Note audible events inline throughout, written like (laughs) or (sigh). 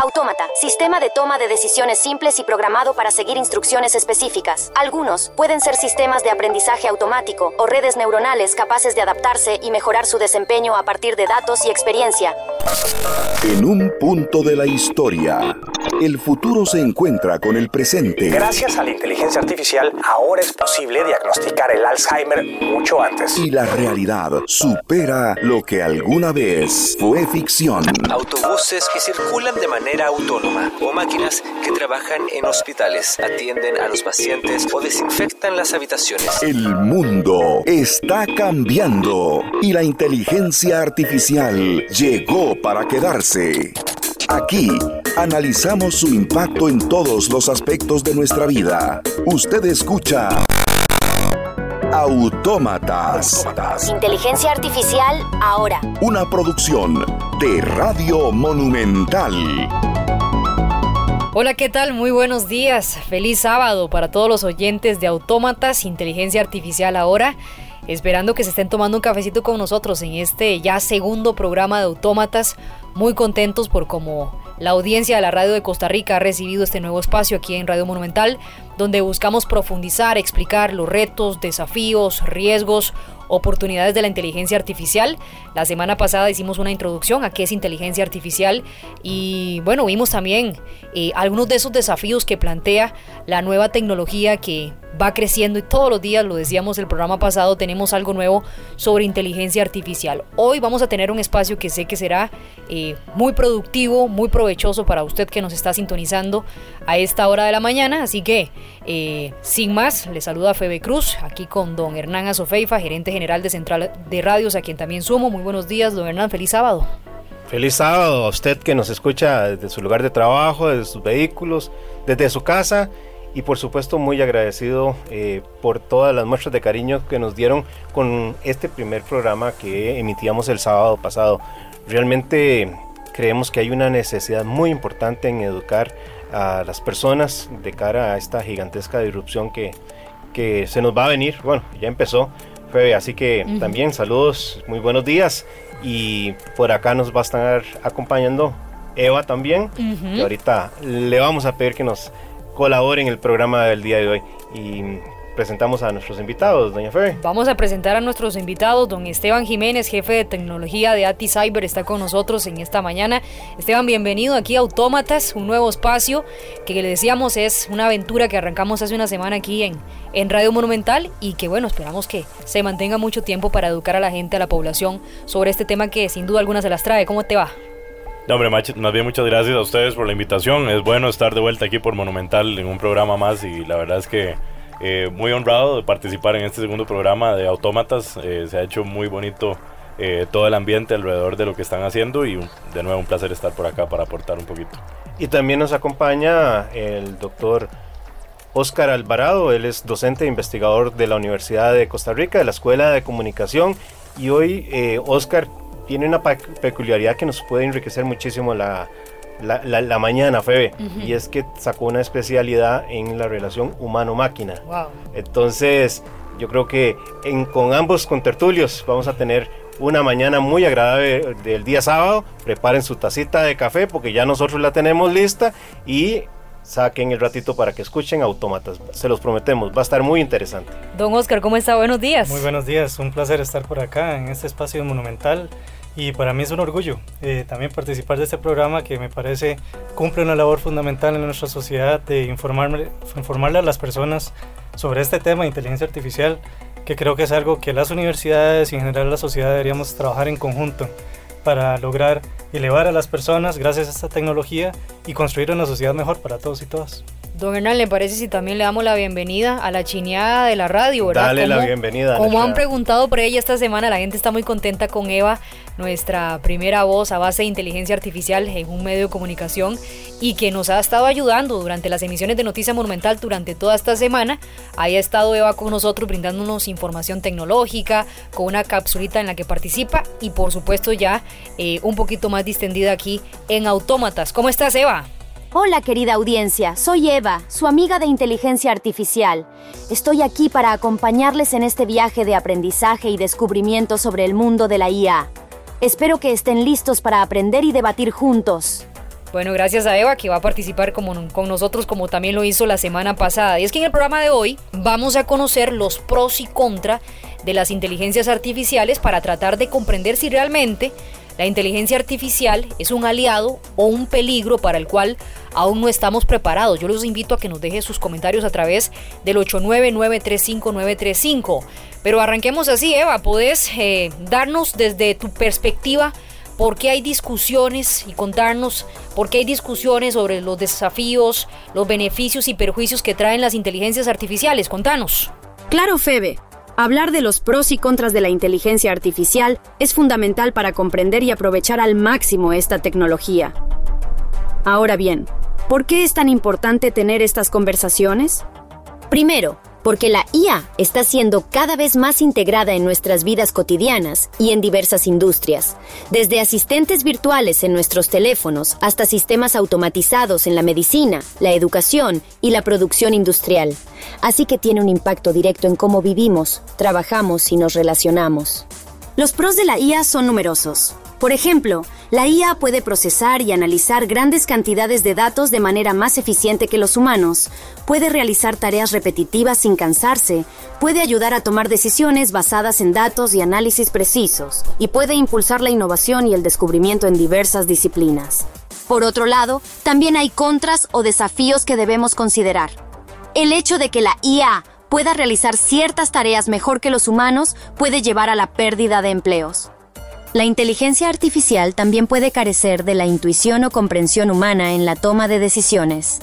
Autómata, sistema de toma de decisiones simples y programado para seguir instrucciones específicas. Algunos pueden ser sistemas de aprendizaje automático o redes neuronales capaces de adaptarse y mejorar su desempeño a partir de datos y experiencia. En un punto de la historia, el futuro se encuentra con el presente. Gracias a la inteligencia artificial, ahora es posible diagnosticar el Alzheimer mucho antes. Y la realidad supera lo que alguna vez fue ficción. Autobuses que circulan de manera autónoma o máquinas que trabajan en hospitales, atienden a los pacientes o desinfectan las habitaciones. El mundo está cambiando y la inteligencia artificial llegó para quedarse. Aquí analizamos su impacto en todos los aspectos de nuestra vida. Usted escucha Autómatas. Inteligencia artificial ahora. Una producción de Radio Monumental. Hola, ¿qué tal? Muy buenos días. Feliz sábado para todos los oyentes de Autómatas, Inteligencia Artificial ahora. Esperando que se estén tomando un cafecito con nosotros en este ya segundo programa de Autómatas. Muy contentos por cómo la audiencia de la radio de Costa Rica ha recibido este nuevo espacio aquí en Radio Monumental, donde buscamos profundizar, explicar los retos, desafíos, riesgos, oportunidades de la inteligencia artificial. La semana pasada hicimos una introducción a qué es inteligencia artificial y bueno, vimos también eh, algunos de esos desafíos que plantea la nueva tecnología que va creciendo y todos los días, lo decíamos el programa pasado, tenemos algo nuevo sobre inteligencia artificial. Hoy vamos a tener un espacio que sé que será eh, muy productivo, muy provechoso para usted que nos está sintonizando a esta hora de la mañana. Así que, eh, sin más, le saluda Febe Cruz, aquí con don Hernán Azofeifa, gerente general de Central de Radios, a quien también sumo. Muy buenos días, don Hernán, feliz sábado. Feliz sábado a usted que nos escucha desde su lugar de trabajo, desde sus vehículos, desde su casa y por supuesto muy agradecido eh, por todas las muestras de cariño que nos dieron con este primer programa que emitíamos el sábado pasado. Realmente creemos que hay una necesidad muy importante en educar a las personas de cara a esta gigantesca disrupción que, que se nos va a venir. Bueno, ya empezó, Febe, así que también saludos, muy buenos días. Y por acá nos va a estar acompañando Eva también. Y ahorita le vamos a pedir que nos colabore en el programa del día de hoy. Y presentamos a nuestros invitados, doña Fe. Vamos a presentar a nuestros invitados. Don Esteban Jiménez, jefe de tecnología de ATI Cyber, está con nosotros en esta mañana. Esteban, bienvenido aquí a Autómatas, un nuevo espacio que le decíamos es una aventura que arrancamos hace una semana aquí en, en Radio Monumental y que bueno, esperamos que se mantenga mucho tiempo para educar a la gente, a la población sobre este tema que sin duda alguna se las trae. ¿Cómo te va? No, hombre, más bien muchas gracias a ustedes por la invitación. Es bueno estar de vuelta aquí por Monumental en un programa más y la verdad es que eh, muy honrado de participar en este segundo programa de Autómatas. Eh, se ha hecho muy bonito eh, todo el ambiente alrededor de lo que están haciendo y de nuevo un placer estar por acá para aportar un poquito. Y también nos acompaña el doctor Oscar Alvarado, él es docente e investigador de la Universidad de Costa Rica, de la Escuela de Comunicación. Y hoy Oscar tiene una peculiaridad que nos puede enriquecer muchísimo la, la, mañana, Febe, y es que sacó una especialidad en la relación humano-máquina. Entonces, yo creo que en, con ambos contertulios vamos a tener una mañana muy agradable del día sábado. Preparen su tacita de café porque ya nosotros la tenemos lista y saquen el ratito para que escuchen Autómatas. Se los prometemos, va a estar muy interesante. Don Oscar, ¿cómo está? Buenos días. Muy buenos días, un placer estar por acá en este espacio monumental y para mí es un orgullo eh, también participar de este programa que me parece cumple una labor fundamental en nuestra sociedad de informarle, informarle a las personas sobre este tema de inteligencia artificial, que creo que es algo que las universidades y en general la sociedad deberíamos trabajar en conjunto para lograr elevar a las personas gracias a esta tecnología y construir una sociedad mejor para todos y todas. Don Hernán, ¿le parece si también le damos la bienvenida a la chineada de la radio, verdad? Dale la bienvenida. Como han preguntado por ella esta semana, la gente está muy contenta con Eva, nuestra primera voz a base de inteligencia artificial en un medio de comunicación y que nos ha estado ayudando durante las emisiones de Noticia Monumental durante toda esta semana. Ahí ha estado Eva con nosotros brindándonos información tecnológica, con una capsulita en la que participa y por supuesto ya eh, un poquito más distendida aquí en Autómatas. ¿Cómo estás, Eva? Hola querida audiencia, soy Eva, su amiga de inteligencia artificial. Estoy aquí para acompañarles en este viaje de aprendizaje y descubrimiento sobre el mundo de la IA. Espero que estén listos para aprender y debatir juntos. Bueno, gracias a Eva que va a participar como, con nosotros como también lo hizo la semana pasada. Y es que en el programa de hoy vamos a conocer los pros y contras de las inteligencias artificiales para tratar de comprender si realmente la inteligencia artificial es un aliado o un peligro para el cual aún no estamos preparados. Yo los invito a que nos dejen sus comentarios a través del 899-35935. Pero arranquemos así, Eva, ¿podés eh, darnos desde tu perspectiva por qué hay discusiones y contarnos por qué hay discusiones sobre los desafíos, los beneficios y perjuicios que traen las inteligencias artificiales? Contanos. Claro, Febe. Hablar de los pros y contras de la inteligencia artificial es fundamental para comprender y aprovechar al máximo esta tecnología. Ahora bien, ¿por qué es tan importante tener estas conversaciones? Primero, porque la IA está siendo cada vez más integrada en nuestras vidas cotidianas y en diversas industrias, desde asistentes virtuales en nuestros teléfonos hasta sistemas automatizados en la medicina, la educación y la producción industrial. Así que tiene un impacto directo en cómo vivimos, trabajamos y nos relacionamos. Los pros de la IA son numerosos. Por ejemplo, la IA puede procesar y analizar grandes cantidades de datos de manera más eficiente que los humanos, puede realizar tareas repetitivas sin cansarse, puede ayudar a tomar decisiones basadas en datos y análisis precisos, y puede impulsar la innovación y el descubrimiento en diversas disciplinas. Por otro lado, también hay contras o desafíos que debemos considerar. El hecho de que la IA pueda realizar ciertas tareas mejor que los humanos puede llevar a la pérdida de empleos. La inteligencia artificial también puede carecer de la intuición o comprensión humana en la toma de decisiones.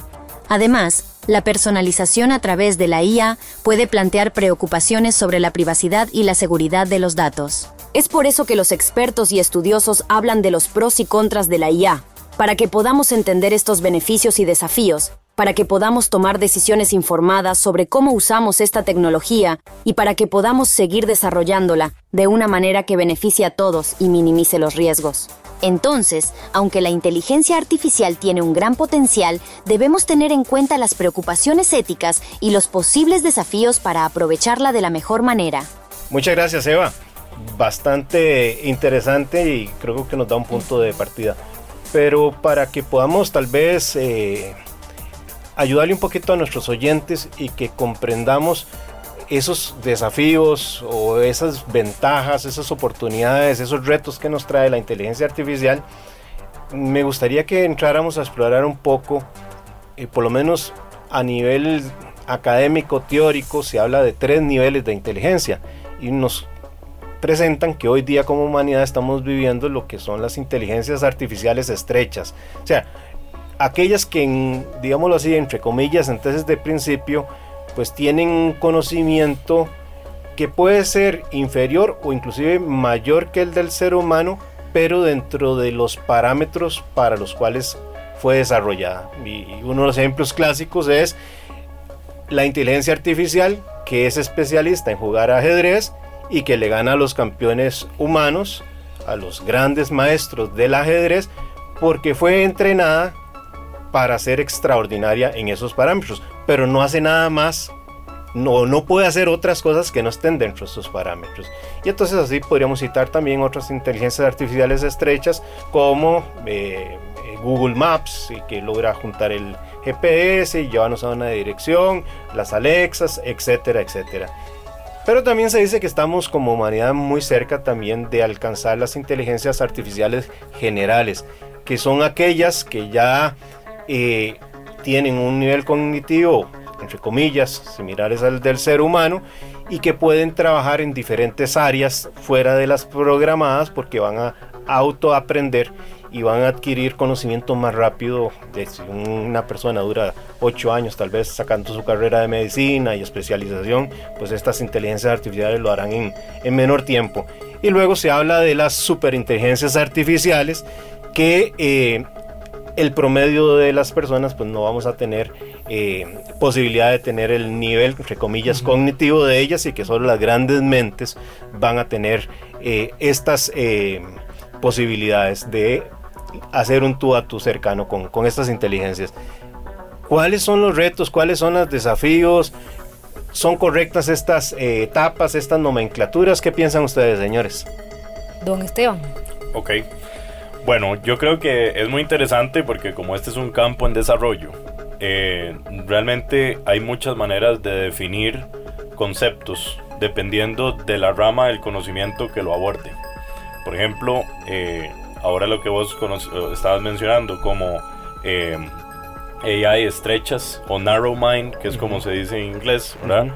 Además, la personalización a través de la IA puede plantear preocupaciones sobre la privacidad y la seguridad de los datos. Es por eso que los expertos y estudiosos hablan de los pros y contras de la IA, para que podamos entender estos beneficios y desafíos para que podamos tomar decisiones informadas sobre cómo usamos esta tecnología y para que podamos seguir desarrollándola de una manera que beneficie a todos y minimice los riesgos. Entonces, aunque la inteligencia artificial tiene un gran potencial, debemos tener en cuenta las preocupaciones éticas y los posibles desafíos para aprovecharla de la mejor manera. Muchas gracias, Eva. Bastante interesante y creo que nos da un punto de partida. Pero para que podamos tal vez eh, ayudarle un poquito a nuestros oyentes y que comprendamos esos desafíos o esas ventajas, esas oportunidades, esos retos que nos trae la inteligencia artificial, me gustaría que entráramos a explorar un poco, eh, por lo menos a nivel académico, teórico, se habla de tres niveles de inteligencia y nos presentan que hoy día como humanidad estamos viviendo lo que son las inteligencias artificiales estrechas. Sea, aquellas que, digámoslo así, entre comillas, entonces de principio, pues tienen un conocimiento que puede ser inferior o inclusive mayor que el del ser humano, pero dentro de los parámetros para los cuales fue desarrollada. Y uno de los ejemplos clásicos es la inteligencia artificial, que es especialista en jugar ajedrez y que le gana a los campeones humanos, a los grandes maestros del ajedrez, porque fue entrenada para ser extraordinaria en esos parámetros, pero no hace nada más, no, no puede hacer otras cosas que no estén dentro de esos parámetros. Y entonces así podríamos citar también otras inteligencias artificiales estrechas como eh, eh, Google Maps, que logra juntar el GPS y llevarnos a una dirección, las Alexas, etcétera, etcétera. Pero también se dice que estamos como humanidad muy cerca también de alcanzar las inteligencias artificiales generales, que son aquellas que ya eh, tienen un nivel cognitivo, entre comillas, similares al del ser humano y que pueden trabajar en diferentes áreas fuera de las programadas porque van a autoaprender y van a adquirir conocimiento más rápido. De si una persona dura 8 años tal vez sacando su carrera de medicina y especialización, pues estas inteligencias artificiales lo harán en, en menor tiempo. Y luego se habla de las superinteligencias artificiales que eh, el promedio de las personas pues no vamos a tener eh, posibilidad de tener el nivel, entre comillas, cognitivo de ellas y que solo las grandes mentes van a tener eh, estas eh, posibilidades de hacer un tú a tú cercano con, con estas inteligencias. ¿Cuáles son los retos? ¿Cuáles son los desafíos? ¿Son correctas estas etapas, estas nomenclaturas? ¿Qué piensan ustedes, señores? Don Esteban. Ok. Bueno, yo creo que es muy interesante porque como este es un campo en desarrollo, eh, realmente hay muchas maneras de definir conceptos dependiendo de la rama del conocimiento que lo aborde. Por ejemplo, eh, ahora lo que vos estabas mencionando como eh, AI estrechas o narrow mind, que es como se dice en inglés, ¿verdad?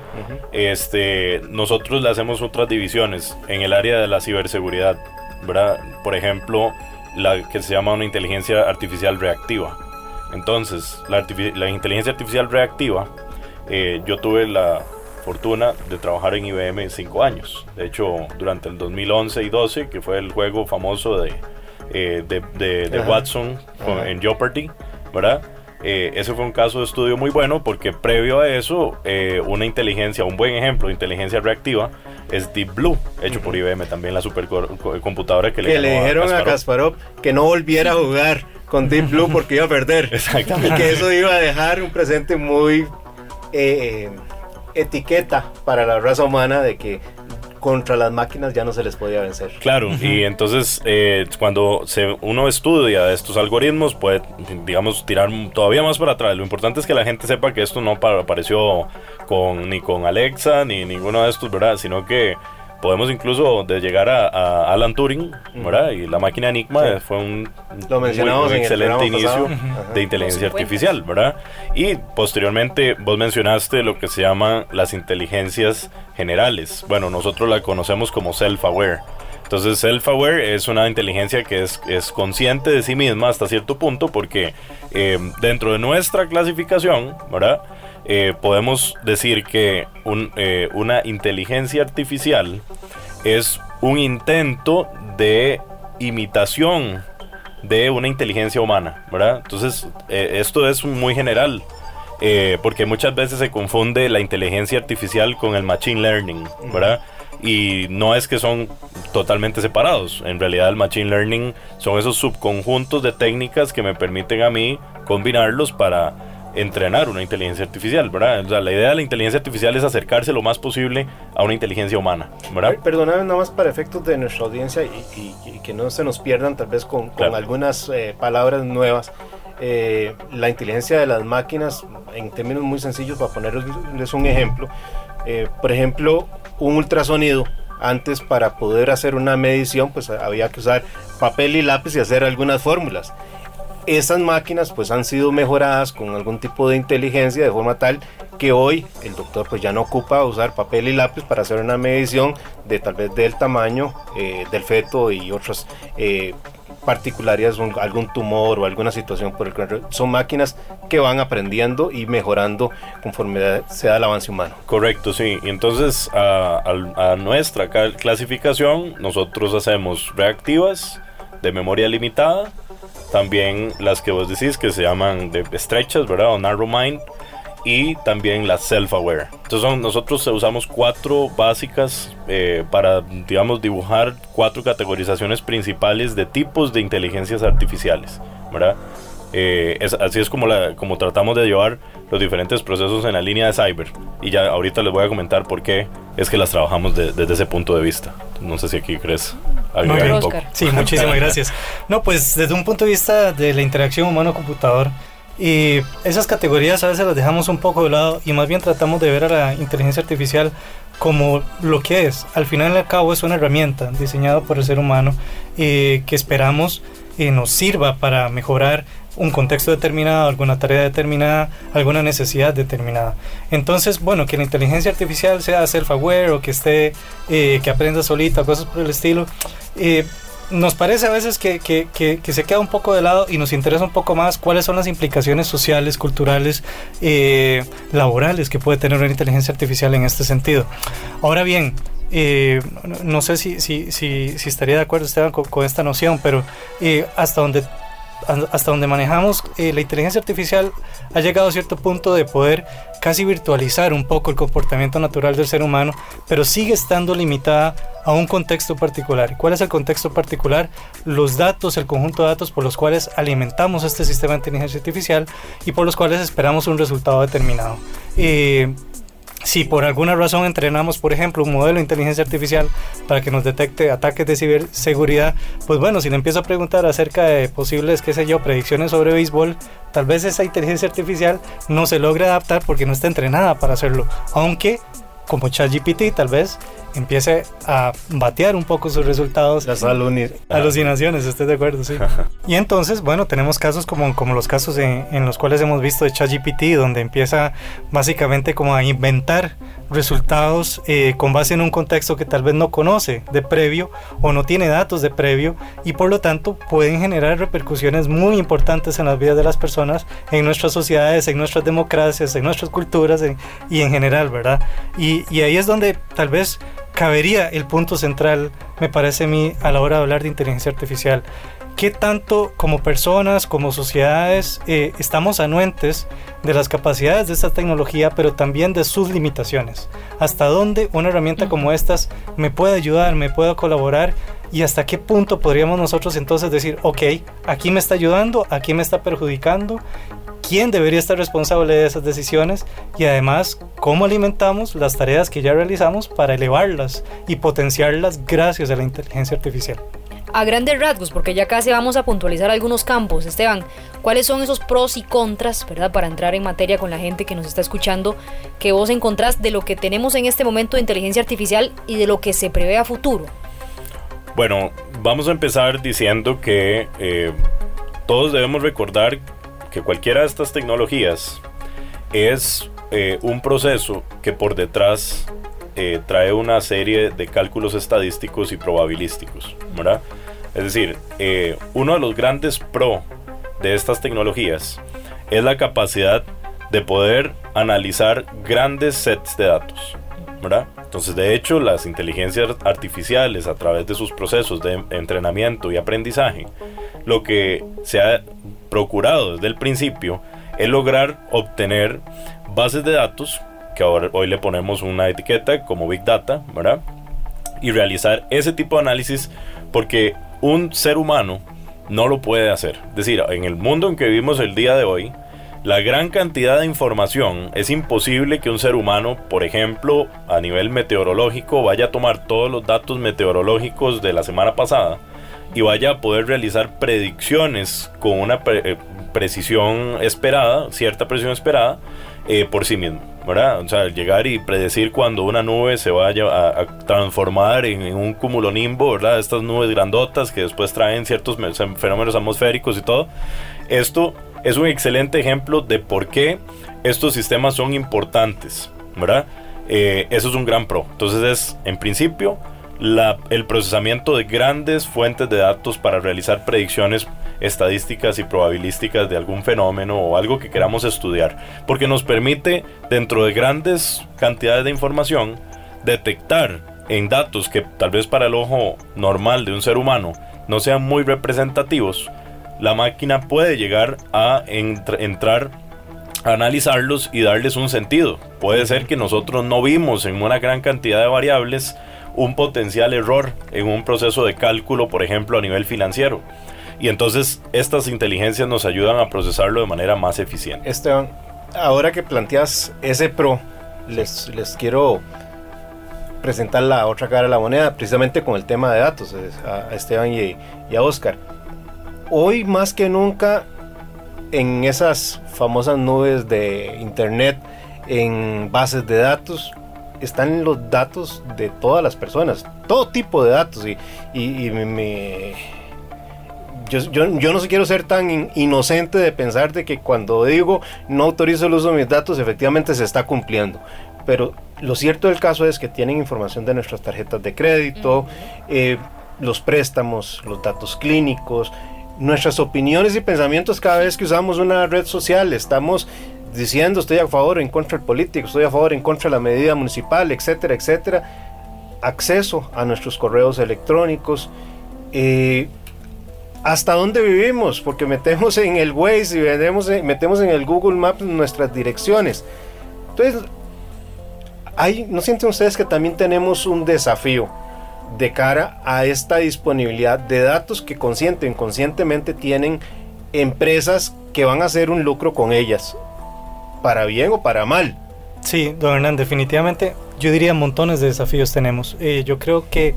Este, nosotros le hacemos otras divisiones en el área de la ciberseguridad, ¿verdad? Por ejemplo, la que se llama una inteligencia artificial reactiva. Entonces, la, la inteligencia artificial reactiva, eh, yo tuve la fortuna de trabajar en IBM cinco años. De hecho, durante el 2011 y 12, que fue el juego famoso de, eh, de, Watson en Jeopardy, ¿verdad? Eh, ese fue un caso de estudio muy bueno porque previo a eso, eh, una inteligencia, un buen ejemplo de inteligencia reactiva es Deep Blue, hecho por IBM, también la supercomputadora que, que le, dijeron a Kasparov. que no volviera a jugar con Deep Blue (laughs) porque iba a perder. Exactamente. Y que eso iba a dejar un presente muy eh, etiqueta para la raza humana de que contra las máquinas ya no se les podía vencer. Claro, y entonces eh, cuando se, uno estudia estos algoritmos puede, digamos, tirar todavía más para atrás. Lo importante es que la gente sepa que esto no apareció con, ni con Alexa ni ninguno de estos, ¿verdad? Sino que podemos incluso de llegar a, Alan Turing, ¿verdad? Y la máquina Enigma fue un, excelente inicio de inteligencia artificial, ¿verdad? Y posteriormente vos mencionaste lo que se llaman las inteligencias generales. Bueno, nosotros la conocemos como self-aware. Entonces, self-aware es una inteligencia que es, es, consciente de sí misma hasta cierto punto porque eh, dentro de nuestra clasificación, ¿verdad? Eh, podemos decir que eh, una inteligencia artificial es un intento de imitación de una inteligencia humana, ¿verdad? Entonces, eh, esto es muy general, porque muchas veces se confunde la inteligencia artificial con el machine learning, ¿verdad? Y no es que son totalmente separados, en realidad el machine learning son esos subconjuntos de técnicas que me permiten a mí combinarlos para entrenar una inteligencia artificial, ¿verdad? O sea, la idea de la inteligencia artificial es acercarse lo más posible a una inteligencia humana, ¿verdad? Perdóname nada más para efectos de nuestra audiencia y, que no se nos pierdan tal vez con, algunas eh, palabras nuevas. Eh, la inteligencia de las máquinas, en términos muy sencillos, para ponerles un ejemplo, eh, por ejemplo, un ultrasonido antes para poder hacer una medición, pues había que usar papel y lápiz y hacer algunas fórmulas esas máquinas pues han sido mejoradas con algún tipo de inteligencia de forma tal que hoy el doctor pues ya no ocupa usar papel y lápiz para hacer una medición de tal vez del tamaño eh, del feto y otras eh, particularidades, algún tumor o alguna situación por el Son máquinas que van aprendiendo y mejorando conforme se da el avance humano. Correcto, sí. Entonces a nuestra clasificación nosotros hacemos reactivas de memoria limitada también las que vos decís que se llaman de estrechas, ¿verdad? O narrow mind. Y también las self-aware. Entonces nosotros usamos cuatro básicas eh, para, digamos, dibujar cuatro categorizaciones principales de tipos de inteligencias artificiales, ¿verdad? Eh, es, así es como, la, como tratamos de llevar los diferentes procesos en la línea de cyber. Y ya ahorita les voy a comentar por qué es que las trabajamos desde ese punto de vista. No sé si aquí crees Sí, muchísimas gracias. No, pues desde un punto de vista de la interacción humano-computador, y esas categorías a veces las dejamos un poco de lado y más bien tratamos de ver a la inteligencia artificial como lo que es. Al final y al cabo es una herramienta diseñada por el ser humano eh, que esperamos eh, nos sirva para mejorar un contexto determinado, alguna tarea determinada, alguna necesidad determinada. Entonces, bueno, que la inteligencia artificial sea self-aware o que esté, eh, que aprenda solita, cosas por el estilo, eh, nos parece a veces que, que, que, se queda un poco de lado y nos interesa un poco más cuáles son las implicaciones sociales, culturales, eh, laborales que puede tener una inteligencia artificial en este sentido. Ahora bien, no sé si, si, si, estaría de acuerdo Esteban con, esta noción, pero hasta donde hasta donde manejamos eh, la inteligencia artificial ha llegado a cierto punto de poder casi virtualizar un poco el comportamiento natural del ser humano, pero sigue estando limitada a un contexto particular. ¿Cuál es el contexto particular? Los datos, el conjunto de datos por los cuales alimentamos este sistema de inteligencia artificial y por los cuales esperamos un resultado determinado. Eh, si por alguna razón entrenamos, por ejemplo, un modelo de inteligencia artificial para que nos detecte ataques de ciberseguridad, pues bueno, si le empiezo a preguntar acerca de posibles, qué sé yo, predicciones sobre béisbol, tal vez esa inteligencia artificial no se logre adaptar porque no está entrenada para hacerlo. Aunque como ChatGPT tal vez empiece a batear un poco sus resultados. Las alucinaciones, estoy de acuerdo, sí. y entonces, bueno, tenemos casos como, como los casos en, en los cuales hemos visto de ChatGPT, donde empieza básicamente como a inventar resultados eh, con base en un contexto que tal vez no conoce de previo o no tiene datos de previo y por lo tanto pueden generar repercusiones muy importantes en las vidas de las personas, en nuestras sociedades, en nuestras democracias, en nuestras culturas y en general, ¿verdad? Y, y ahí es donde tal vez cabería el punto central, me parece a mí, a la hora de hablar de inteligencia artificial. ¿Qué tanto como personas, como sociedades, eh, estamos anuentes de las capacidades de esta tecnología, pero también de sus limitaciones? ¿Hasta dónde una herramienta como estas me puede ayudar, me puede colaborar? ¿Y hasta qué punto podríamos nosotros entonces decir, ok, aquí me está ayudando, aquí me está perjudicando? ¿Quién debería estar responsable de esas decisiones? Y además, ¿cómo alimentamos las tareas que ya realizamos para elevarlas y potenciarlas gracias a la inteligencia artificial? a grandes rasgos, porque ya casi vamos a puntualizar algunos campos, Esteban, ¿cuáles son esos pros y contras, verdad, para entrar en materia con la gente que nos está escuchando, que vos encontrás de lo que tenemos en este momento de inteligencia artificial y de lo que se prevé a futuro? Bueno, vamos a empezar diciendo que eh, todos debemos recordar que cualquiera de estas tecnologías es eh, un proceso que por detrás eh, trae una serie de cálculos estadísticos y probabilísticos, ¿verdad? Es decir, eh, uno de los grandes pro de estas tecnologías es la capacidad de poder analizar grandes sets de datos, ¿verdad? Entonces, de hecho, las inteligencias artificiales a través de sus procesos de entrenamiento y aprendizaje, lo que se ha procurado desde el principio es lograr obtener bases de datos que ahora, hoy le ponemos una etiqueta como Big Data, ¿verdad? Y realizar ese tipo de análisis porque un ser humano no lo puede hacer. Es decir, en el mundo en que vivimos el día de hoy, la gran cantidad de información es imposible que un ser humano, por ejemplo, a nivel meteorológico, vaya a tomar todos los datos meteorológicos de la semana pasada y vaya a poder realizar predicciones con una eh, precisión esperada, cierta precisión esperada, eh, por sí mismo. ¿verdad? O sea, llegar y predecir cuando una nube se vaya a, transformar en, un cúmulo nimbo, ¿verdad? Estas nubes grandotas que después traen ciertos fenómenos atmosféricos y todo. Esto es un excelente ejemplo de por qué estos sistemas son importantes, ¿verdad? Eh, eso es un gran pro. Entonces es, en principio, el procesamiento de grandes fuentes de datos para realizar predicciones estadísticas y probabilísticas de algún fenómeno o algo que queramos estudiar, porque nos permite, dentro de grandes cantidades de información, detectar en datos que tal vez para el ojo normal de un ser humano no sean muy representativos, la máquina puede llegar a entrar a analizarlos y darles un sentido. Puede ser que nosotros no vimos en una gran cantidad de variables un potencial error en un proceso de cálculo, por ejemplo, a nivel financiero. Y entonces estas inteligencias nos ayudan a procesarlo de manera más eficiente. Esteban, ahora que planteas ese pro, les, les quiero presentar la otra cara de la moneda, precisamente con el tema de datos, a Esteban y, y a Oscar. Hoy más que nunca, en esas famosas nubes de Internet, en bases de datos, están los datos de todas las personas, todo tipo de datos. Y, y, me, yo, yo, no quiero ser tan inocente de pensar de que cuando digo no autorizo el uso de mis datos, efectivamente se está cumpliendo. Pero lo cierto del caso es que tienen información de nuestras tarjetas de crédito, eh, los préstamos, los datos clínicos, nuestras opiniones y pensamientos cada vez que usamos una red social. Estamos diciendo estoy a favor o en contra del político, estoy a favor o en contra de la medida municipal, etcétera, etcétera. Acceso a nuestros correos electrónicos. Eh, hasta dónde vivimos, porque metemos en el Waze y metemos en, el Google Maps nuestras direcciones. Entonces, hay, ¿no sienten ustedes que también tenemos un desafío de cara a esta disponibilidad de datos que consciente o inconscientemente tienen empresas que van a hacer un lucro con ellas, para bien o para mal? Sí, don Hernán, definitivamente yo diría montones de desafíos tenemos. Eh, yo creo que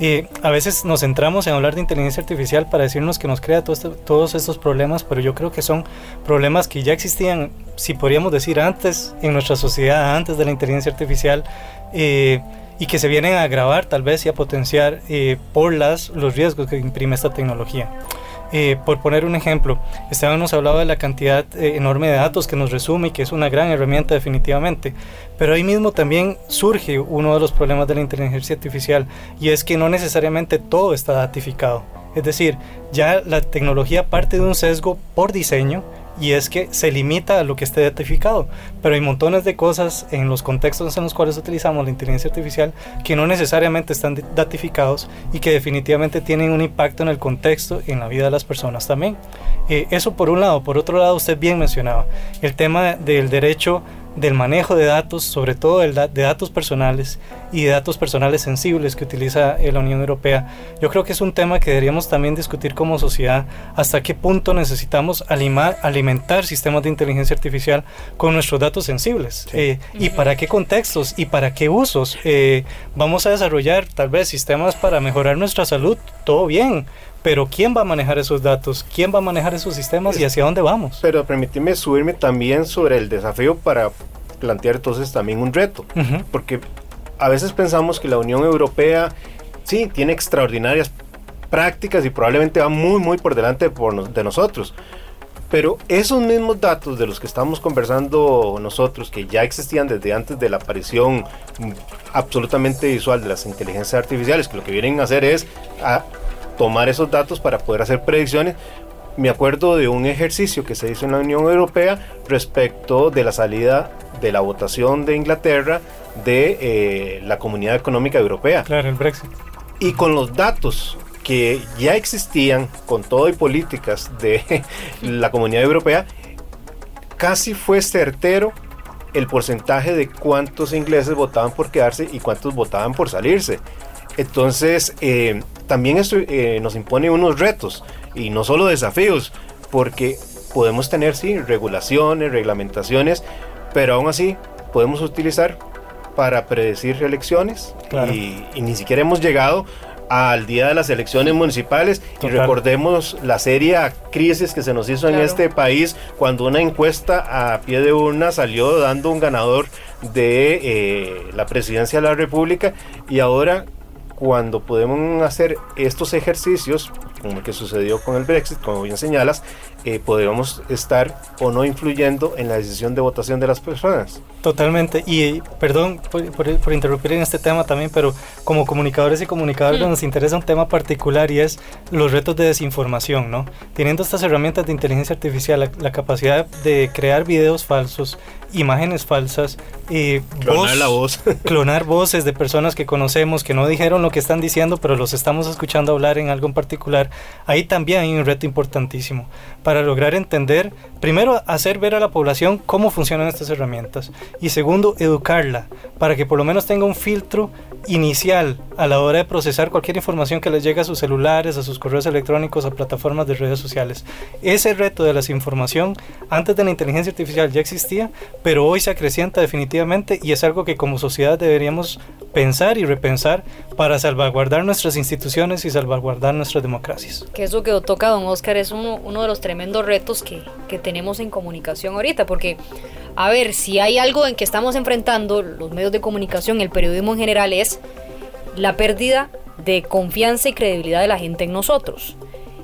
eh, a veces nos centramos en hablar de inteligencia artificial para decirnos que nos crea este, todos estos problemas, pero yo creo que son problemas que ya existían, si podríamos decir, antes en nuestra sociedad, antes de la inteligencia artificial. Eh, y que se vienen a agravar tal vez y a potenciar por las, los riesgos que imprime esta tecnología. Eh, por poner un ejemplo, Esteban nos hablaba de la cantidad eh, enorme de datos que nos resume y que es una gran herramienta definitivamente, pero ahí mismo también surge uno de los problemas de la inteligencia artificial y es que no necesariamente todo está datificado. Es decir, ya la tecnología parte de un sesgo por diseño y es que se limita a lo que esté datificado, pero hay montones de cosas en los contextos en los cuales utilizamos la inteligencia artificial que no necesariamente están datificados y que definitivamente tienen un impacto en el contexto y en la vida de las personas también. Eh, eso por un lado, por otro lado usted bien mencionaba el tema del derecho del manejo de datos, sobre todo de datos personales y de datos personales sensibles que utiliza eh, la Unión Europea. Yo creo que es un tema que deberíamos también discutir como sociedad hasta qué punto necesitamos alimentar sistemas de inteligencia artificial con nuestros datos sensibles eh, y para qué contextos y para qué usos. Eh, vamos a desarrollar tal vez sistemas para mejorar nuestra salud, todo bien, pero ¿quién va a manejar esos datos? ¿Quién va a manejar esos sistemas y hacia dónde vamos? Pero permíteme subirme también sobre el desafío para plantear entonces también un reto, porque a veces pensamos que la Unión Europea sí tiene extraordinarias prácticas y probablemente va muy muy por delante de nosotros. Pero esos mismos datos de los que estamos conversando nosotros, que ya existían desde antes de la aparición mm, absolutamente visual de las inteligencias artificiales, que lo que vienen a hacer es a tomar esos datos para poder hacer predicciones. Me acuerdo de un ejercicio que se hizo en la Unión Europea respecto de la salida de la votación de Inglaterra de eh, la Comunidad Económica Europea. Claro, el Brexit. Y con los datos que ya existían, con todo y políticas de (laughs) la Comunidad Europea, casi fue certero el porcentaje de cuántos ingleses votaban por quedarse y cuántos votaban por salirse. Entonces, eh, también esto eh, nos impone unos retos y no solo desafíos, porque podemos tener, sí, regulaciones, reglamentaciones, pero aún así podemos utilizar para predecir elecciones y, ni siquiera hemos llegado al día de las elecciones municipales y recordemos la seria crisis que se nos hizo en este país cuando una encuesta a pie de urna salió dando un ganador de eh, la presidencia de la república y ahora cuando podemos hacer estos ejercicios, como el que sucedió con el Brexit, como bien señalas, eh, podemos estar o no influyendo en la decisión de votación de las personas. Totalmente, y perdón por, interrumpir en este tema también, pero como comunicadores y comunicadores mm. nos interesa un tema particular y es los retos de desinformación, ¿no? Teniendo estas herramientas de inteligencia artificial, la, capacidad de crear videos falsos, imágenes falsas, eh, clonar la voz, (laughs) clonar voces de personas que conocemos que no dijeron lo que están diciendo, pero los estamos escuchando hablar en algo en particular, ahí también hay un reto importantísimo. Para lograr entender, primero, hacer ver a la población cómo funcionan estas herramientas. Y segundo, educarla para que por lo menos tenga un filtro inicial a la hora de procesar cualquier información que les llegue a sus celulares, a sus correos electrónicos, a plataformas de redes sociales. Ese reto de la desinformación antes de la inteligencia artificial ya existía, pero hoy se acrecienta definitivamente y es algo que como sociedad deberíamos pensar y repensar para salvaguardar nuestras instituciones y salvaguardar nuestras democracias. Que eso que toca don Oscar es uno, uno de los tremendos retos que, que tenemos en comunicación ahorita, porque a ver, si hay algo en que estamos enfrentando los medios de comunicación, el periodismo en general, es la pérdida de confianza y credibilidad de la gente en nosotros.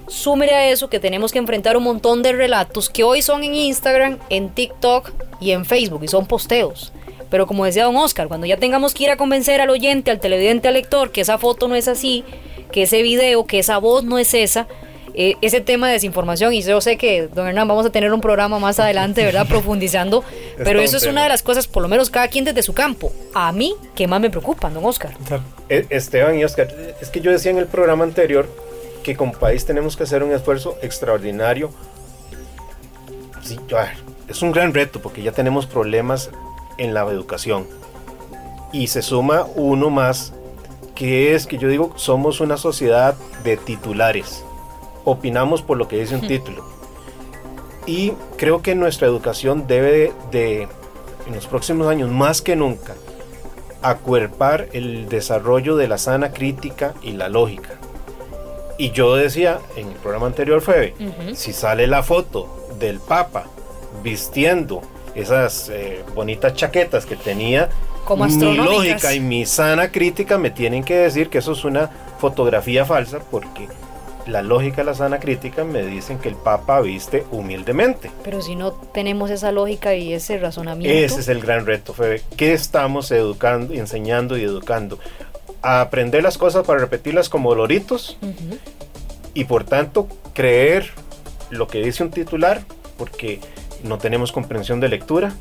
Súmere a eso que tenemos que enfrentar un montón de relatos que hoy son en Instagram, en TikTok y en Facebook y son posteos. Pero como decía don Oscar, cuando ya tengamos que ir a convencer al oyente, al televidente, al lector que esa foto no es así, que ese video, que esa voz no es esa, eh, ese tema de desinformación y yo sé que, don Hernán, vamos a tener un programa más adelante, ¿verdad? (laughs) Profundizando, pero eso es una de las cosas, por lo menos cada quien desde su campo. A mí, que más me preocupan, don Oscar. E, Esteban y Oscar, es que yo decía en el programa anterior que como país tenemos que hacer un esfuerzo extraordinario. Sí, es un gran reto porque ya tenemos problemas en la educación. Y se suma uno más, que es que yo digo, somos una sociedad de titulares opinamos por lo que dice un título. Y creo que nuestra educación debe de en los próximos años más que nunca acuerpar el desarrollo de la sana crítica y la lógica. Y yo decía en el programa anterior, Febe, si sale la foto del Papa vistiendo esas eh, bonitas chaquetas que tenía, Como mi lógica y mi sana crítica me tienen que decir que eso es una fotografía falsa porque la lógica y la sana crítica me dicen que el Papa viste humildemente. Pero si no tenemos esa lógica y ese razonamiento. Ese es el gran reto, Febe. ¿Qué estamos educando, enseñando y educando? A aprender las cosas para repetirlas como loritos y por tanto creer lo que dice un titular porque no tenemos comprensión de lectura,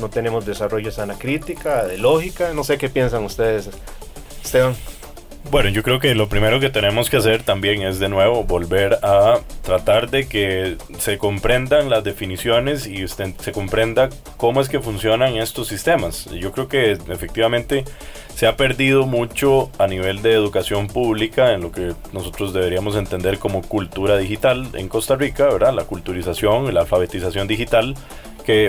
no tenemos desarrollo de sana crítica, de lógica. No sé qué piensan ustedes, Esteban. Bueno, yo creo que lo primero que tenemos que hacer también es de nuevo volver a tratar de que se comprendan las definiciones y usted se comprenda cómo es que funcionan estos sistemas. Yo creo que efectivamente se ha perdido mucho a nivel de educación pública en lo que nosotros deberíamos entender como cultura digital en Costa Rica, ¿verdad? La culturización, la alfabetización digital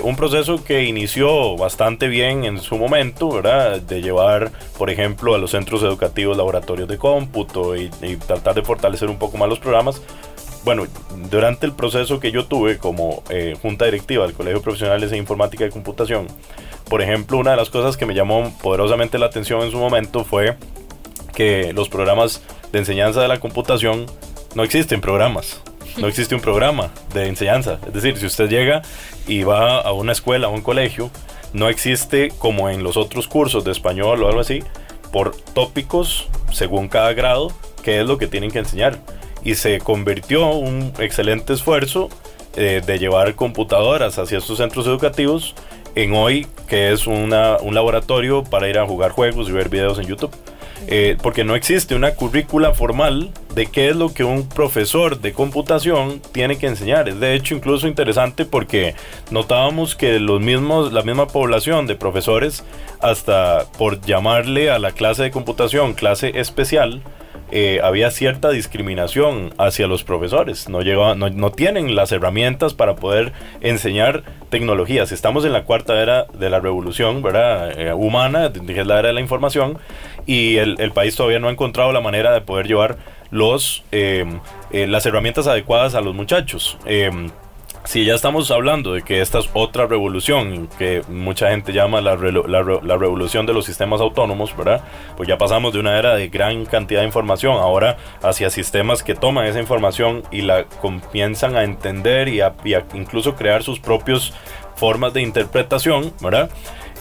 un proceso que inició bastante bien en su momento, ¿verdad? De llevar, por ejemplo, a los centros educativos laboratorios de cómputo y, tratar de fortalecer un poco más los programas. Bueno, durante el proceso que yo tuve como eh, junta directiva del Colegio Profesionales de Informática y Computación, por ejemplo, una de las cosas que me llamó poderosamente la atención en su momento fue que los programas de enseñanza de la computación no existen programas no existe un programa de enseñanza. Es decir, si usted llega y va a una escuela, o un colegio, no existe como en los otros cursos de español o algo así, por tópicos según cada grado, qué es lo que tienen que enseñar. Y se convirtió un excelente esfuerzo eh, de llevar computadoras hacia estos centros educativos en hoy, que es un laboratorio para ir a jugar juegos y ver videos en YouTube. Eh, porque no existe una currícula formal de qué es lo que un profesor de computación tiene que enseñar. Es de hecho incluso interesante porque notábamos que los mismos, la misma población de profesores, hasta por llamarle a la clase de computación clase especial, eh, había cierta discriminación hacia los profesores. No, no, tienen las herramientas para poder enseñar tecnologías. Estamos en la cuarta era de la revolución ¿verdad? Eh, humana, es la era de la información, y el, país todavía no ha encontrado la manera de poder llevar los, eh, las herramientas adecuadas a los muchachos si ya estamos hablando de que esta es otra revolución, que mucha gente llama la, revolución de los sistemas autónomos, ¿verdad? Pues ya pasamos de una era de gran cantidad de información ahora hacia sistemas que toman esa información y la comienzan a entender y a, incluso crear sus propios formas de interpretación, ¿verdad?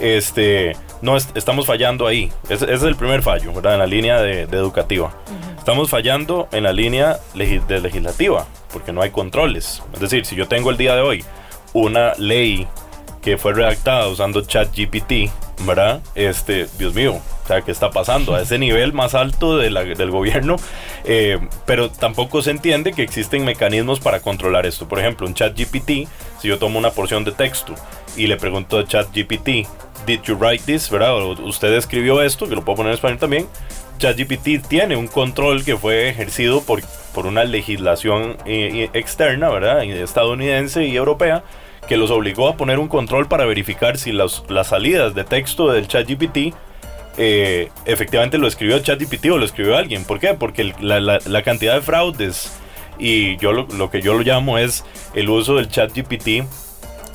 Este, no estamos fallando ahí. Ese, es el primer fallo, ¿verdad? En la línea de, educativa. Estamos fallando en la línea de legislativa, porque no hay controles. Es decir, si yo tengo el día de hoy una ley que fue redactada usando ChatGPT, ¿verdad? Este, Dios mío, o sea, ¿qué está pasando? A ese (laughs) nivel más alto del gobierno, eh, pero tampoco se entiende que existen mecanismos para controlar esto. Por ejemplo, un ChatGPT, si yo tomo una porción de texto y le pregunto a ChatGPT, ¿Did you write this? ¿verdad? usted escribió esto, que lo puedo poner en español también. ChatGPT tiene un control que fue ejercido por, por una legislación eh, eh, externa, ¿verdad? Estadounidense y europea, que los obligó a poner un control para verificar si las salidas de texto del ChatGPT eh, efectivamente lo escribió ChatGPT o lo escribió alguien. ¿Por qué? Porque la, cantidad de fraudes y yo lo, lo, que yo lo llamo es el uso del ChatGPT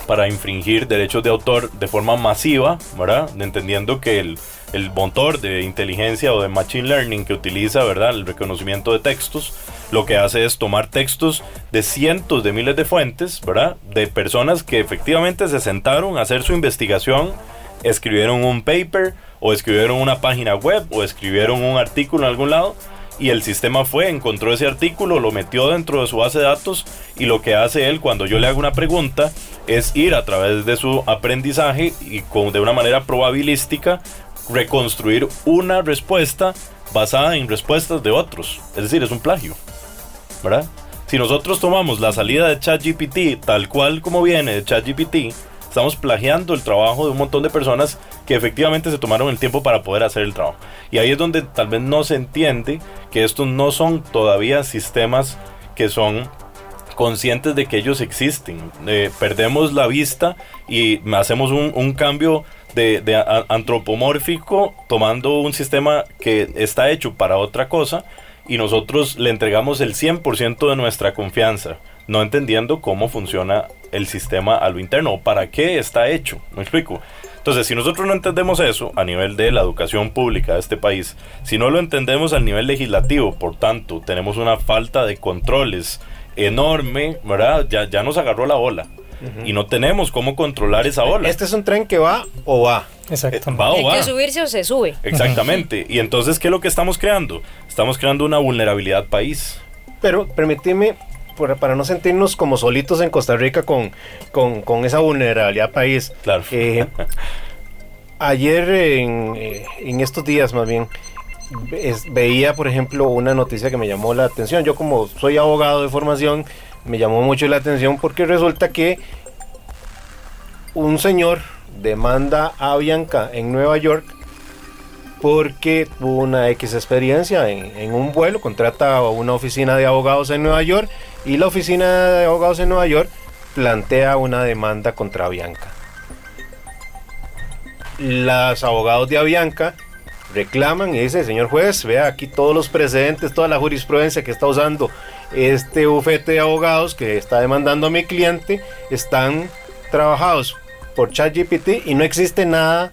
para infringir derechos de autor de forma masiva, ¿verdad? Entendiendo que el, el motor de inteligencia o de machine learning que utiliza, ¿verdad? El reconocimiento de textos, lo que hace es tomar textos de cientos de miles de fuentes, ¿verdad? De personas que efectivamente se sentaron a hacer su investigación, escribieron un paper o escribieron una página web o escribieron un artículo en algún lado y el sistema fue, encontró ese artículo, lo metió dentro de su base de datos y lo que hace él cuando yo le hago una pregunta es ir a través de su aprendizaje y con, de una manera probabilística reconstruir una respuesta basada en respuestas de otros. Es decir, es un plagio. ¿Verdad? Si nosotros tomamos la salida de ChatGPT tal cual como viene de ChatGPT, estamos plagiando el trabajo de un montón de personas que efectivamente se tomaron el tiempo para poder hacer el trabajo. Y ahí es donde tal vez no se entiende que estos no son todavía sistemas que son conscientes de que ellos existen. Eh, perdemos la vista y hacemos un, cambio de, antropomórfico tomando un sistema que está hecho para otra cosa y nosotros le entregamos el 100% de nuestra confianza, no entendiendo cómo funciona el sistema a lo interno, para qué está hecho, ¿me explico? Entonces, si nosotros no entendemos eso a nivel de la educación pública de este país, si no lo entendemos al nivel legislativo, por tanto, tenemos una falta de controles enorme, ¿verdad? Ya, ya nos agarró la ola. Y no tenemos cómo controlar esa ola. Este es un tren que va o va. Exacto. Va o va. Hay que subirse o se sube. Exactamente. Y entonces, ¿qué es lo que estamos creando? Estamos creando una vulnerabilidad país. Pero permíteme, para no sentirnos como solitos en Costa Rica con, con, esa vulnerabilidad país. Claro. Eh, (laughs) ayer, en, eh, en, estos días más bien, veía, por ejemplo, una noticia que me llamó la atención. Yo como soy abogado de formación, me llamó mucho la atención porque resulta que un señor demanda a Bianca en Nueva York porque tuvo una X experiencia en, un vuelo, contrata a una oficina de abogados en Nueva York y la oficina de abogados en Nueva York plantea una demanda contra Bianca. Los abogados de Avianca reclaman y dicen, señor juez, vea aquí todos los precedentes, toda la jurisprudencia que está usando este bufete de abogados que está demandando a mi cliente, están trabajados por ChatGPT y no existe nada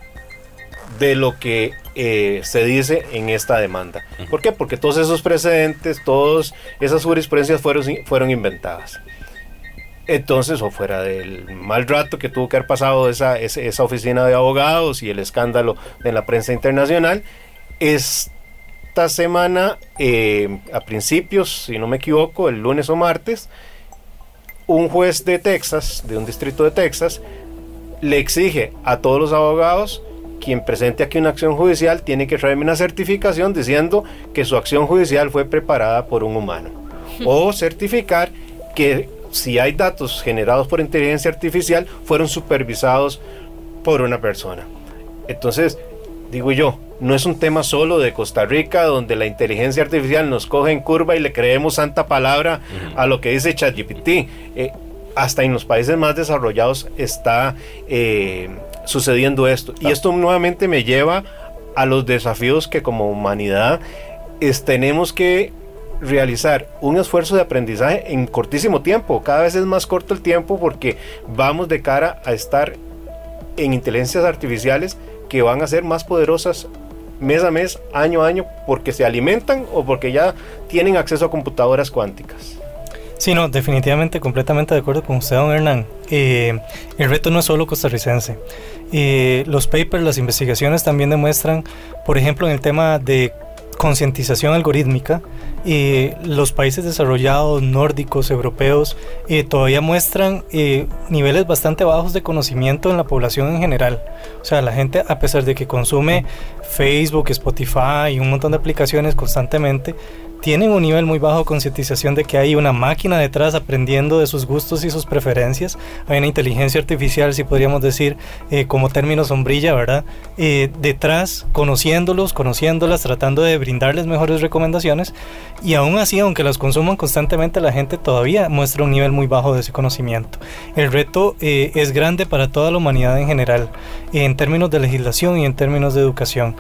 de lo que eh, se dice en esta demanda. ¿Por qué? Porque todos esos precedentes, todas esas jurisprudencias fueron, fueron inventadas. Entonces, o fuera del mal rato que tuvo que haber pasado esa, esa, oficina de abogados y el escándalo de la prensa internacional, esta semana, eh, a principios, si no me equivoco, el lunes o martes, un juez de Texas, de un distrito de Texas, le exige a todos los abogados quien presente aquí una acción judicial tiene que traerme una certificación diciendo que su acción judicial fue preparada por un humano. (laughs) O certificar que si hay datos generados por inteligencia artificial fueron supervisados por una persona. Entonces, digo yo, no es un tema solo de Costa Rica donde la inteligencia artificial nos coge en curva y le creemos santa palabra a lo que dice ChatGPT. Eh, hasta en los países más desarrollados está eh, sucediendo esto. Y esto nuevamente me lleva a los desafíos que como humanidad tenemos que realizar un esfuerzo de aprendizaje en cortísimo tiempo. Cada vez es más corto el tiempo porque vamos de cara a estar en inteligencias artificiales que van a ser más poderosas mes a mes, año a año, porque se alimentan o porque ya tienen acceso a computadoras cuánticas. Sí, no, definitivamente, completamente de acuerdo con usted, don Hernán. Eh, el reto no es solo costarricense. Eh, los papers, las investigaciones también demuestran, por ejemplo, en el tema de concientización algorítmica, eh, los países desarrollados, nórdicos, europeos, todavía muestran niveles bastante bajos de conocimiento en la población en general. O sea, la gente, a pesar de que consume Facebook, Spotify y un montón de aplicaciones constantemente, tienen un nivel muy bajo de concientización de que hay una máquina detrás aprendiendo de sus gustos y sus preferencias. Hay una inteligencia artificial, si podríamos decir, eh, como término sombrilla, ¿verdad? Eh, detrás, conociéndolos, conociéndolas, tratando de brindarles mejores recomendaciones. Y aún así, aunque las consuman constantemente, la gente todavía muestra un nivel muy bajo de ese conocimiento. El reto eh, es grande para toda la humanidad en general, en términos de legislación y en términos de educación.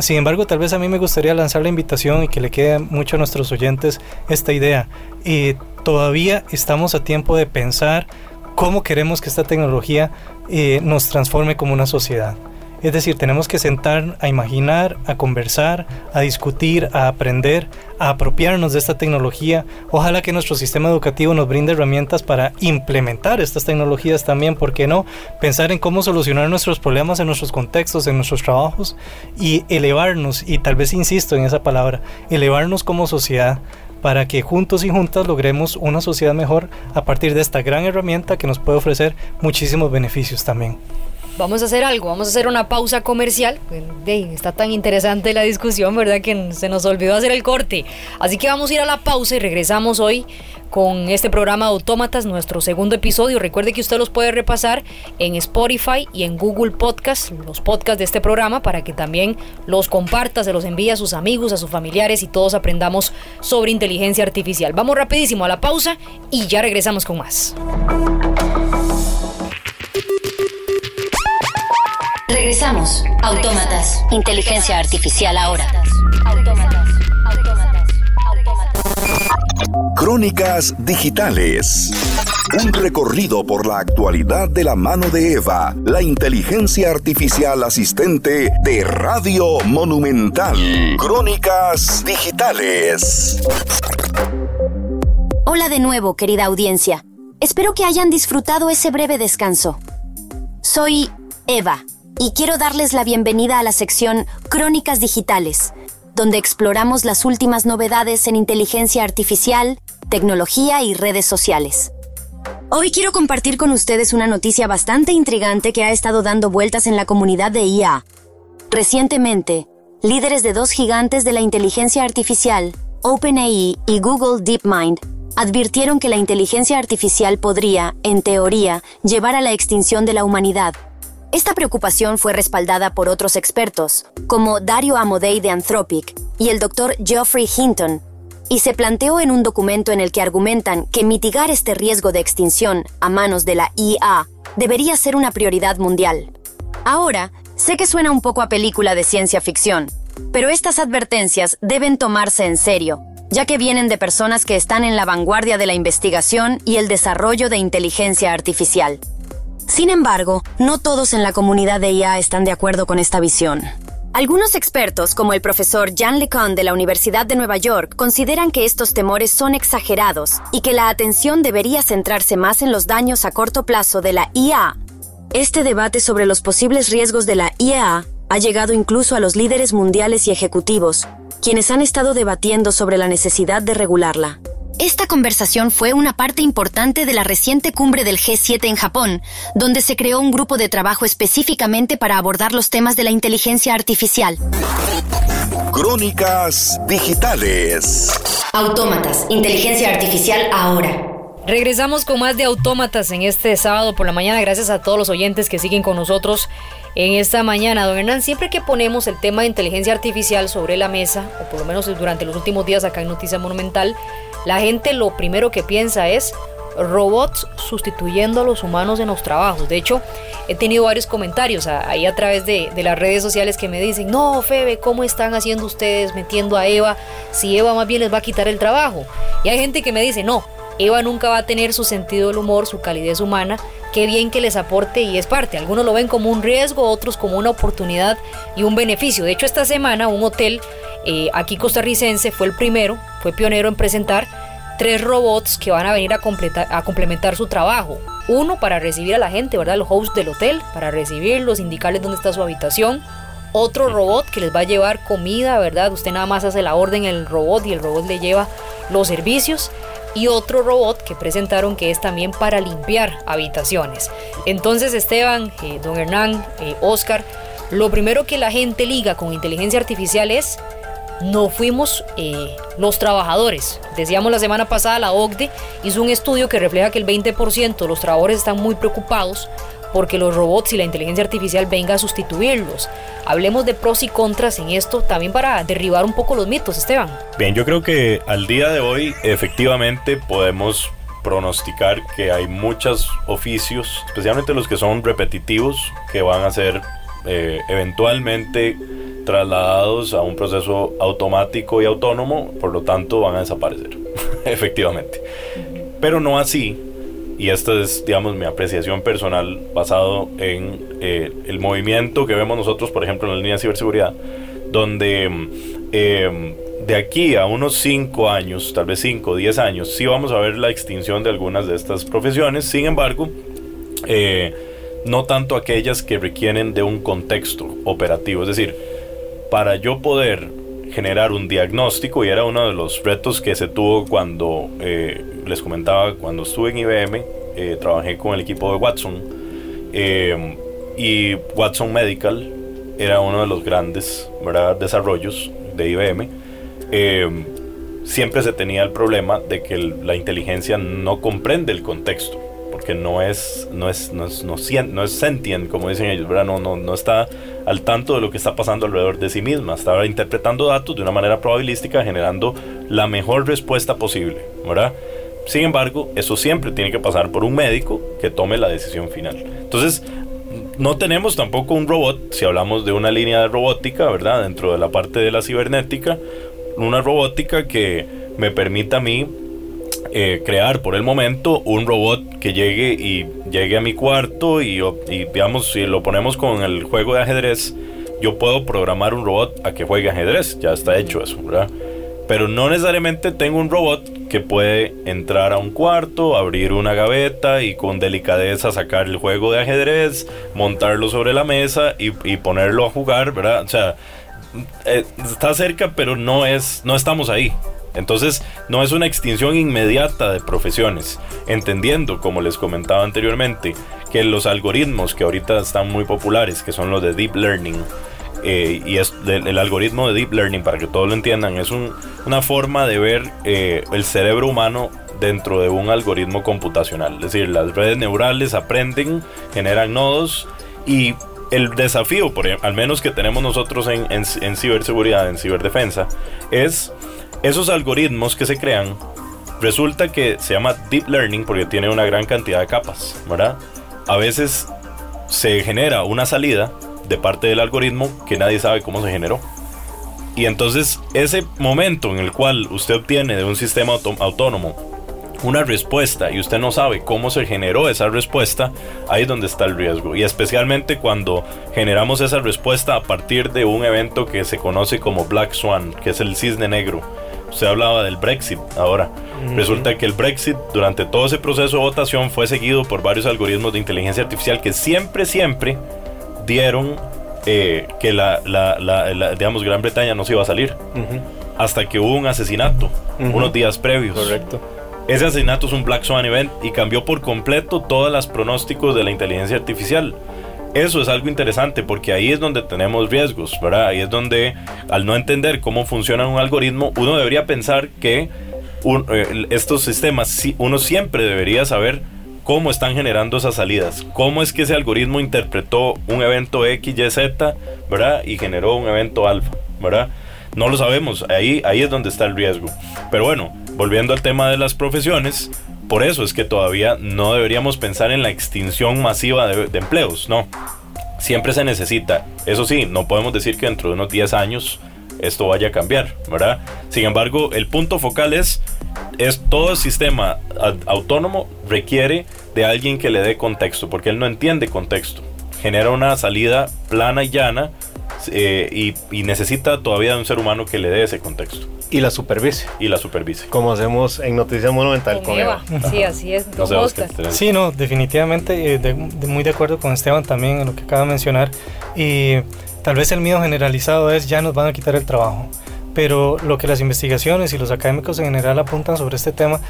sin embargo, tal vez a mí me gustaría lanzar la invitación y que le quede mucho a nuestros oyentes esta idea. y todavía estamos a tiempo de pensar cómo queremos que esta tecnología eh, nos transforme como una sociedad. Es decir, tenemos que sentar a imaginar, a conversar, a discutir, a aprender, a apropiarnos de esta tecnología. Ojalá que nuestro sistema educativo nos brinde herramientas para implementar estas tecnologías también, ¿por qué no? Pensar en cómo solucionar nuestros problemas en nuestros contextos, en nuestros trabajos y elevarnos, y tal vez insisto en esa palabra, elevarnos como sociedad para que juntos y juntas logremos una sociedad mejor a partir de esta gran herramienta que nos puede ofrecer muchísimos beneficios también. Vamos a hacer algo, vamos a hacer una pausa comercial. Está tan interesante la discusión, ¿verdad? Que se nos olvidó hacer el corte. Así que vamos a ir a la pausa y regresamos hoy con este programa Autómatas, nuestro segundo episodio. Recuerde que usted los puede repasar en Spotify y en Google Podcast, los podcasts de este programa, para que también los comparta, se los envíe a sus amigos, a sus familiares y todos aprendamos sobre inteligencia artificial. Vamos rapidísimo a la pausa y ya regresamos con más. Regresamos. Autómatas. Inteligencia artificial ahora. Crónicas Digitales. Un recorrido por la actualidad de la mano de Eva, la inteligencia artificial asistente de Radio Monumental. Crónicas Digitales. Hola de nuevo, querida audiencia. Espero que hayan disfrutado ese breve descanso. Soy Eva y quiero darles la bienvenida a la sección Crónicas Digitales, donde exploramos las últimas novedades en inteligencia artificial, tecnología y redes sociales. Hoy quiero compartir con ustedes una noticia bastante intrigante que ha estado dando vueltas en la comunidad de IA. Recientemente, líderes de dos gigantes de la inteligencia artificial, OpenAI y Google DeepMind, advirtieron que la inteligencia artificial podría, en teoría, llevar a la extinción de la humanidad esta preocupación fue respaldada por otros expertos, como Dario Amodei de Anthropic y el doctor Geoffrey Hinton, y se planteó en un documento en el que argumentan que mitigar este riesgo de extinción a manos de la IA debería ser una prioridad mundial. Ahora, sé que suena un poco a película de ciencia ficción, pero estas advertencias deben tomarse en serio, ya que vienen de personas que están en la vanguardia de la investigación y el desarrollo de inteligencia artificial. Sin embargo, no todos en la comunidad de IA están de acuerdo con esta visión. Algunos expertos, como el profesor Jan LeCun de la Universidad de Nueva York, consideran que estos temores son exagerados y que la atención debería centrarse más en los daños a corto plazo de la IA. Este debate sobre los posibles riesgos de la IA ha llegado incluso a los líderes mundiales y ejecutivos, quienes han estado debatiendo sobre la necesidad de regularla. Esta conversación fue una parte importante de la reciente cumbre del G7 en Japón, donde se creó un grupo de trabajo específicamente para abordar los temas de la inteligencia artificial. Crónicas digitales. Autómatas, inteligencia artificial ahora. Regresamos con más de Autómatas en este sábado por la mañana. Gracias a todos los oyentes que siguen con nosotros en esta mañana. Don Hernán, siempre que ponemos el tema de inteligencia artificial sobre la mesa, o por lo menos durante los últimos días acá en Noticia Monumental, la gente lo primero que piensa es robots sustituyendo a los humanos en los trabajos. De hecho, he tenido varios comentarios ahí a través de, las redes sociales que me dicen, no, Febe, ¿cómo están haciendo ustedes metiendo a Eva si Eva más bien les va a quitar el trabajo? Y hay gente que me dice, no, Eva nunca va a tener su sentido del humor, su calidez humana, qué bien que les aporte y es parte. Algunos lo ven como un riesgo, otros como una oportunidad y un beneficio. De hecho, esta semana un hotel eh, aquí costarricense fue el primero, fue pionero en presentar tres robots que van a venir a, complementar su trabajo. Uno para recibir a la gente, ¿verdad? Los hosts del hotel, para recibirlos, indicarles dónde está su habitación. Otro robot que les va a llevar comida, ¿verdad? Usted nada más hace la orden el robot y el robot le lleva los servicios. Y otro robot que presentaron que es también para limpiar habitaciones. Entonces Esteban, eh, don Hernán, eh, Oscar, lo primero que la gente liga con inteligencia artificial es no fuimos eh, los trabajadores. Decíamos la semana pasada, la OCDE hizo un estudio que refleja que el 20% de los trabajadores están muy preocupados porque los robots y la inteligencia artificial venga a sustituirlos. Hablemos de pros y contras en esto también para derribar un poco los mitos, Esteban. Bien, yo creo que al día de hoy efectivamente podemos pronosticar que hay muchos oficios, especialmente los que son repetitivos, que van a ser eh, eventualmente trasladados a un proceso automático y autónomo, por lo tanto van a desaparecer, (laughs) efectivamente. Pero no así, y esta es, digamos, mi apreciación personal basado en eh, el movimiento que vemos nosotros, por ejemplo, en la línea de ciberseguridad, donde em, de aquí a unos 5 años, tal vez 5 o 10 años, sí vamos a ver la extinción de algunas de estas profesiones, sin embargo, eh, no tanto aquellas que requieren de un contexto operativo, es decir, para yo poder generar un diagnóstico, y era uno de los retos que se tuvo cuando, eh, les comentaba, cuando estuve en IBM, eh, trabajé con el equipo de Watson, eh, y Watson Medical era uno de los grandes desarrollos de IBM. Siempre se tenía el problema de que la inteligencia no comprende el contexto, porque no es, no es, no es, no, es sentient, como dicen ellos, ¿verdad? No, no, no está al tanto de lo que está pasando alrededor de sí misma, estaba interpretando datos de una manera probabilística, generando la mejor respuesta posible, ¿verdad? Sin embargo, eso siempre tiene que pasar por un médico que tome la decisión final. Entonces, no tenemos tampoco un robot, si hablamos de una línea de robótica, ¿verdad? Dentro de la parte de la cibernética, una robótica que me permita a mí eh, crear por el momento un robot que llegue y llegue a mi cuarto y, y digamos, si lo ponemos con el juego de ajedrez, yo puedo programar un robot a que juegue ajedrez, ya está hecho eso, ¿verdad? Pero no necesariamente tengo un robot que puede entrar a un cuarto, abrir una gaveta y con delicadeza sacar el juego de ajedrez, montarlo sobre la mesa y, ponerlo a jugar, ¿verdad? O sea, eh, está cerca, pero no es, no estamos ahí. Entonces, no es una extinción inmediata de profesiones, entendiendo, como les comentaba anteriormente, que los algoritmos que ahorita están muy populares, que son los de Deep Learning, eh, y es el, algoritmo de Deep Learning, para que todos lo entiendan, es una forma de ver eh, el cerebro humano dentro de un algoritmo computacional. Es decir, las redes neurales aprenden, generan nodos y el desafío, por, al menos que tenemos nosotros en, ciberseguridad, en ciberdefensa, es esos algoritmos que se crean. Resulta que se llama deep learning porque tiene una gran cantidad de capas, ¿verdad? A veces se genera una salida de parte del algoritmo que nadie sabe cómo se generó. Y entonces ese momento en el cual usted obtiene de un sistema autónomo una respuesta y usted no sabe cómo se generó esa respuesta, ahí es donde está el riesgo. Y especialmente cuando generamos esa respuesta a partir de un evento que se conoce como Black Swan, que es el cisne negro. Usted hablaba del Brexit ahora. Resulta que el Brexit durante todo ese proceso de votación fue seguido por varios algoritmos de inteligencia artificial que siempre, siempre dieron eh, que la, digamos, Gran Bretaña no se iba a salir. Hasta que hubo un asesinato unos días previos. Correcto. Ese asesinato es un Black Swan Event y cambió por completo todos los pronósticos de la inteligencia artificial. Eso es algo interesante porque ahí es donde tenemos riesgos, ¿verdad? Ahí es donde, al no entender cómo funciona un algoritmo, uno debería pensar que eh, estos sistemas, uno siempre debería saber cómo están generando esas salidas, cómo es que ese algoritmo interpretó un evento X, Y, Z, ¿verdad? Y generó un evento alfa, ¿verdad? No lo sabemos, ahí, ahí es donde está el riesgo. Pero bueno, volviendo al tema de las profesiones, por eso es que todavía no deberíamos pensar en la extinción masiva de, empleos, no. Siempre se necesita. Eso sí, no podemos decir que dentro de unos 10 años esto vaya a cambiar, ¿verdad? Sin embargo, el punto focal es, es todo el sistema autónomo requiere de alguien que le dé contexto, porque él no entiende contexto. Genera una salida plana y llana eh, y, necesita todavía de un ser humano que le dé ese contexto. Y la supervise. Y la supervise. Como hacemos en Noticias Monumental con, Eva. Sí, así es. sí, no, definitivamente eh, muy de acuerdo con Esteban también en lo que acaba de mencionar. Y tal vez el miedo generalizado es ya nos van a quitar el trabajo. Pero lo que las investigaciones y los académicos en general apuntan sobre este tema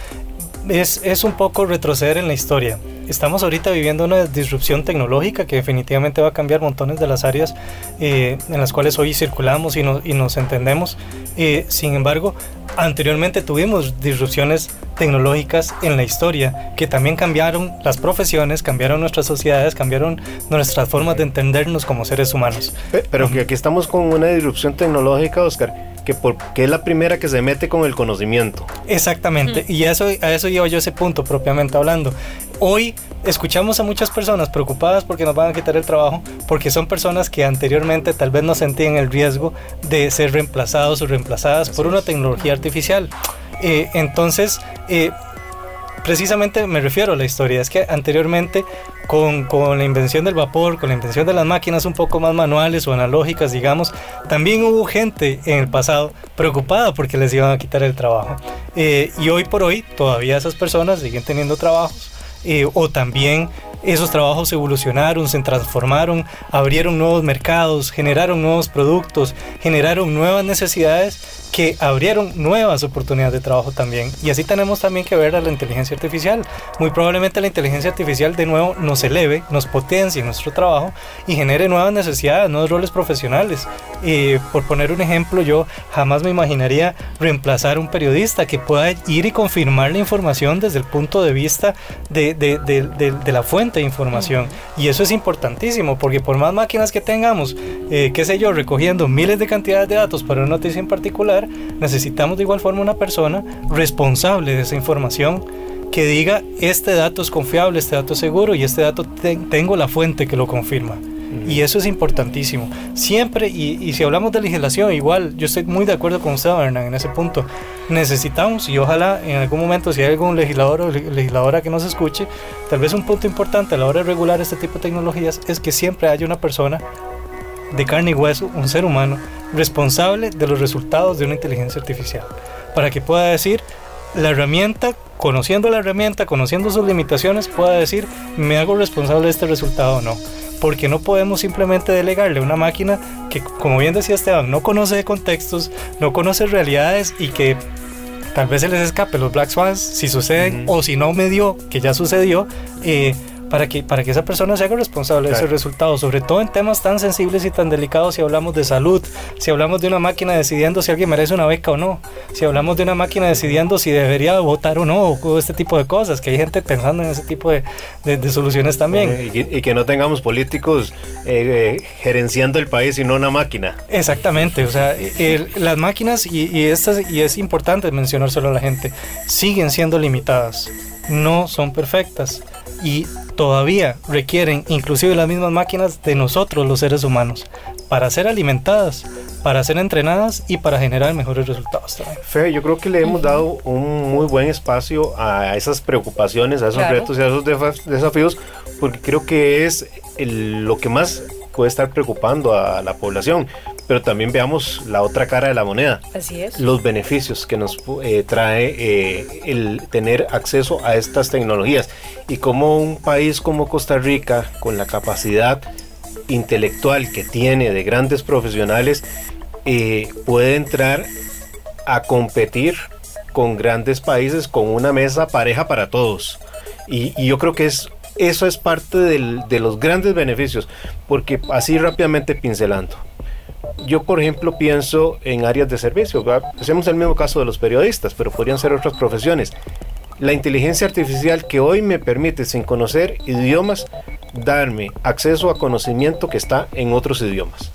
es, es un poco retroceder en la historia estamos ahorita viviendo una disrupción tecnológica que definitivamente va a cambiar montones de las áreas eh, en las cuales hoy circulamos y, y nos entendemos. Eh, sin embargo, anteriormente tuvimos disrupciones tecnológicas en la historia que también cambiaron las profesiones, cambiaron nuestras sociedades, cambiaron nuestras formas de entendernos como seres humanos. Pero que aquí estamos con una disrupción tecnológica, Oscar que porque es la primera que se mete con el conocimiento. Exactamente, y eso, a eso llevo yo ese punto propiamente hablando hoy escuchamos a muchas personas preocupadas porque nos van a quitar el trabajo, porque son personas que anteriormente tal vez no sentían el riesgo de ser reemplazados o reemplazadas por una tecnología artificial. Eh, entonces, eh, precisamente me refiero a la historia, es que anteriormente con, la invención del vapor, con la invención de las máquinas un poco más manuales o analógicas, digamos, también hubo gente en el pasado preocupada porque les iban a quitar el trabajo. Eh, y hoy por hoy todavía esas personas siguen teniendo trabajos eh, o también esos trabajos evolucionaron, se transformaron, abrieron nuevos mercados, generaron nuevos productos, generaron nuevas necesidades que abrieron nuevas oportunidades de trabajo también. Y así tenemos también que ver a la inteligencia artificial. Muy probablemente la inteligencia artificial de nuevo nos eleve, nos potencie en nuestro trabajo y genere nuevas necesidades, nuevos roles profesionales. Y por poner un ejemplo, yo jamás me imaginaría reemplazar un periodista que pueda ir y confirmar la información desde el punto de vista de, de, la fuente de información. Y eso es importantísimo porque por más máquinas que tengamos, eh, qué sé yo, recogiendo miles de cantidades de datos para una noticia en particular, necesitamos de igual forma una persona responsable de esa información que diga este dato es confiable, este dato es seguro y este dato tengo la fuente que lo confirma. Y eso es importantísimo. Siempre, y, si hablamos de legislación, igual, yo estoy muy de acuerdo con usted, Hernán, en ese punto. Necesitamos, y ojalá en algún momento, si hay algún legislador o legisladora que nos escuche, tal vez un punto importante a la hora de regular este tipo de tecnologías es que siempre haya una persona de carne y hueso, un ser humano, responsable de los resultados de una inteligencia artificial. Para que pueda decir, la herramienta, conociendo la herramienta, conociendo sus limitaciones, pueda decir, me hago responsable de este resultado o no. Porque no podemos simplemente delegarle a una máquina que, como bien decía Esteban, no conoce contextos, no conoce realidades y que tal vez se les escape los Black Swans si suceden o si no me dio, que ya sucedió. Eh, para que, para que esa persona se haga responsable de ese resultado, sobre todo en temas tan sensibles y tan delicados si hablamos de salud, si hablamos de una máquina decidiendo si alguien merece una beca o no, si hablamos de una máquina decidiendo si debería votar o no, o este tipo de cosas, que hay gente pensando en ese tipo de, de, soluciones también. y, que no tengamos políticos eh, eh, gerenciando el país y no una máquina. Exactamente, o sea, las máquinas, y, y, estas, y es importante mencionárselo a la gente, siguen siendo limitadas, no son perfectas y todavía requieren inclusive las mismas máquinas de nosotros los seres humanos para ser alimentadas, para ser entrenadas y para generar mejores resultados también. Fe, yo creo que le hemos dado un muy buen espacio a esas preocupaciones, a esos retos y a esos desafíos, porque creo que es lo que más puede estar preocupando a la población pero también veamos la otra cara de la moneda. Así es. Los beneficios que nos eh, trae eh, el tener acceso a estas tecnologías y como un país como Costa Rica, con la capacidad intelectual que tiene de grandes profesionales, eh, puede entrar a competir con grandes países con una mesa pareja para todos. Y, y yo creo que es eso es parte del, de los grandes beneficios, porque así rápidamente pincelando yo, por ejemplo, pienso en áreas de servicio. Hacemos el mismo caso de los periodistas, pero podrían ser otras profesiones. La inteligencia artificial que hoy me permite, sin conocer idiomas, darme acceso a conocimiento que está en otros idiomas.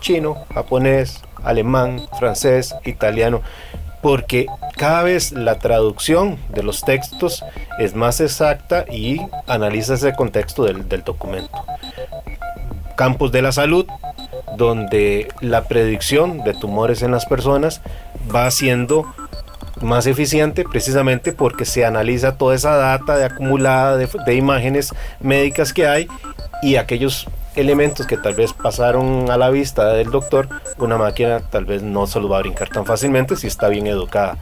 Chino, japonés, alemán, francés, italiano. Porque cada vez la traducción de los textos es más exacta y analiza ese contexto del, del documento. Campos de la salud, donde la predicción de tumores en las personas va siendo más eficiente precisamente porque se analiza toda esa data de acumulada de, imágenes médicas que hay y aquellos elementos que tal vez pasaron a la vista del doctor, una máquina tal vez no se los va a brincar tan fácilmente si está bien educada.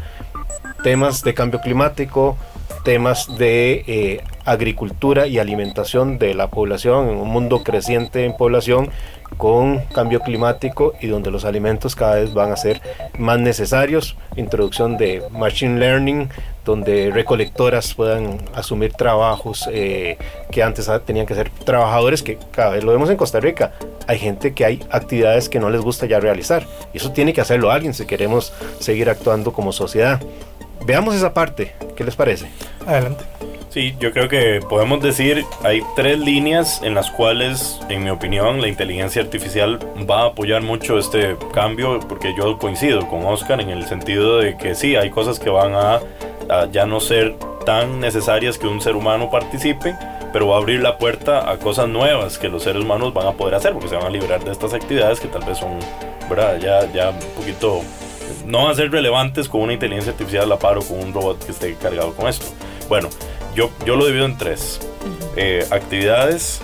Temas de cambio climático, temas de eh, agricultura y alimentación de la población en un mundo creciente en población con cambio climático y donde los alimentos cada vez van a ser más necesarios, introducción de machine learning, donde recolectoras puedan asumir trabajos eh, que antes tenían que ser trabajadores, que cada vez lo vemos en Costa Rica, hay gente que hay actividades que no les gusta ya realizar, y eso tiene que hacerlo alguien si queremos seguir actuando como sociedad. Veamos esa parte, ¿qué les parece? Adelante. Sí, yo creo que podemos decir, hay tres líneas en las cuales, en mi opinión, la inteligencia artificial va a apoyar mucho este cambio, porque yo coincido con Oscar en el sentido de que sí, hay cosas que van a, ya no ser tan necesarias que un ser humano participe, pero va a abrir la puerta a cosas nuevas que los seres humanos van a poder hacer, porque se van a liberar de estas actividades que tal vez son, ¿verdad? Ya, ya un poquito, no van a ser relevantes con una inteligencia artificial a la par o con un robot que esté cargado con esto. Bueno, yo, yo lo divido en tres. Eh, actividades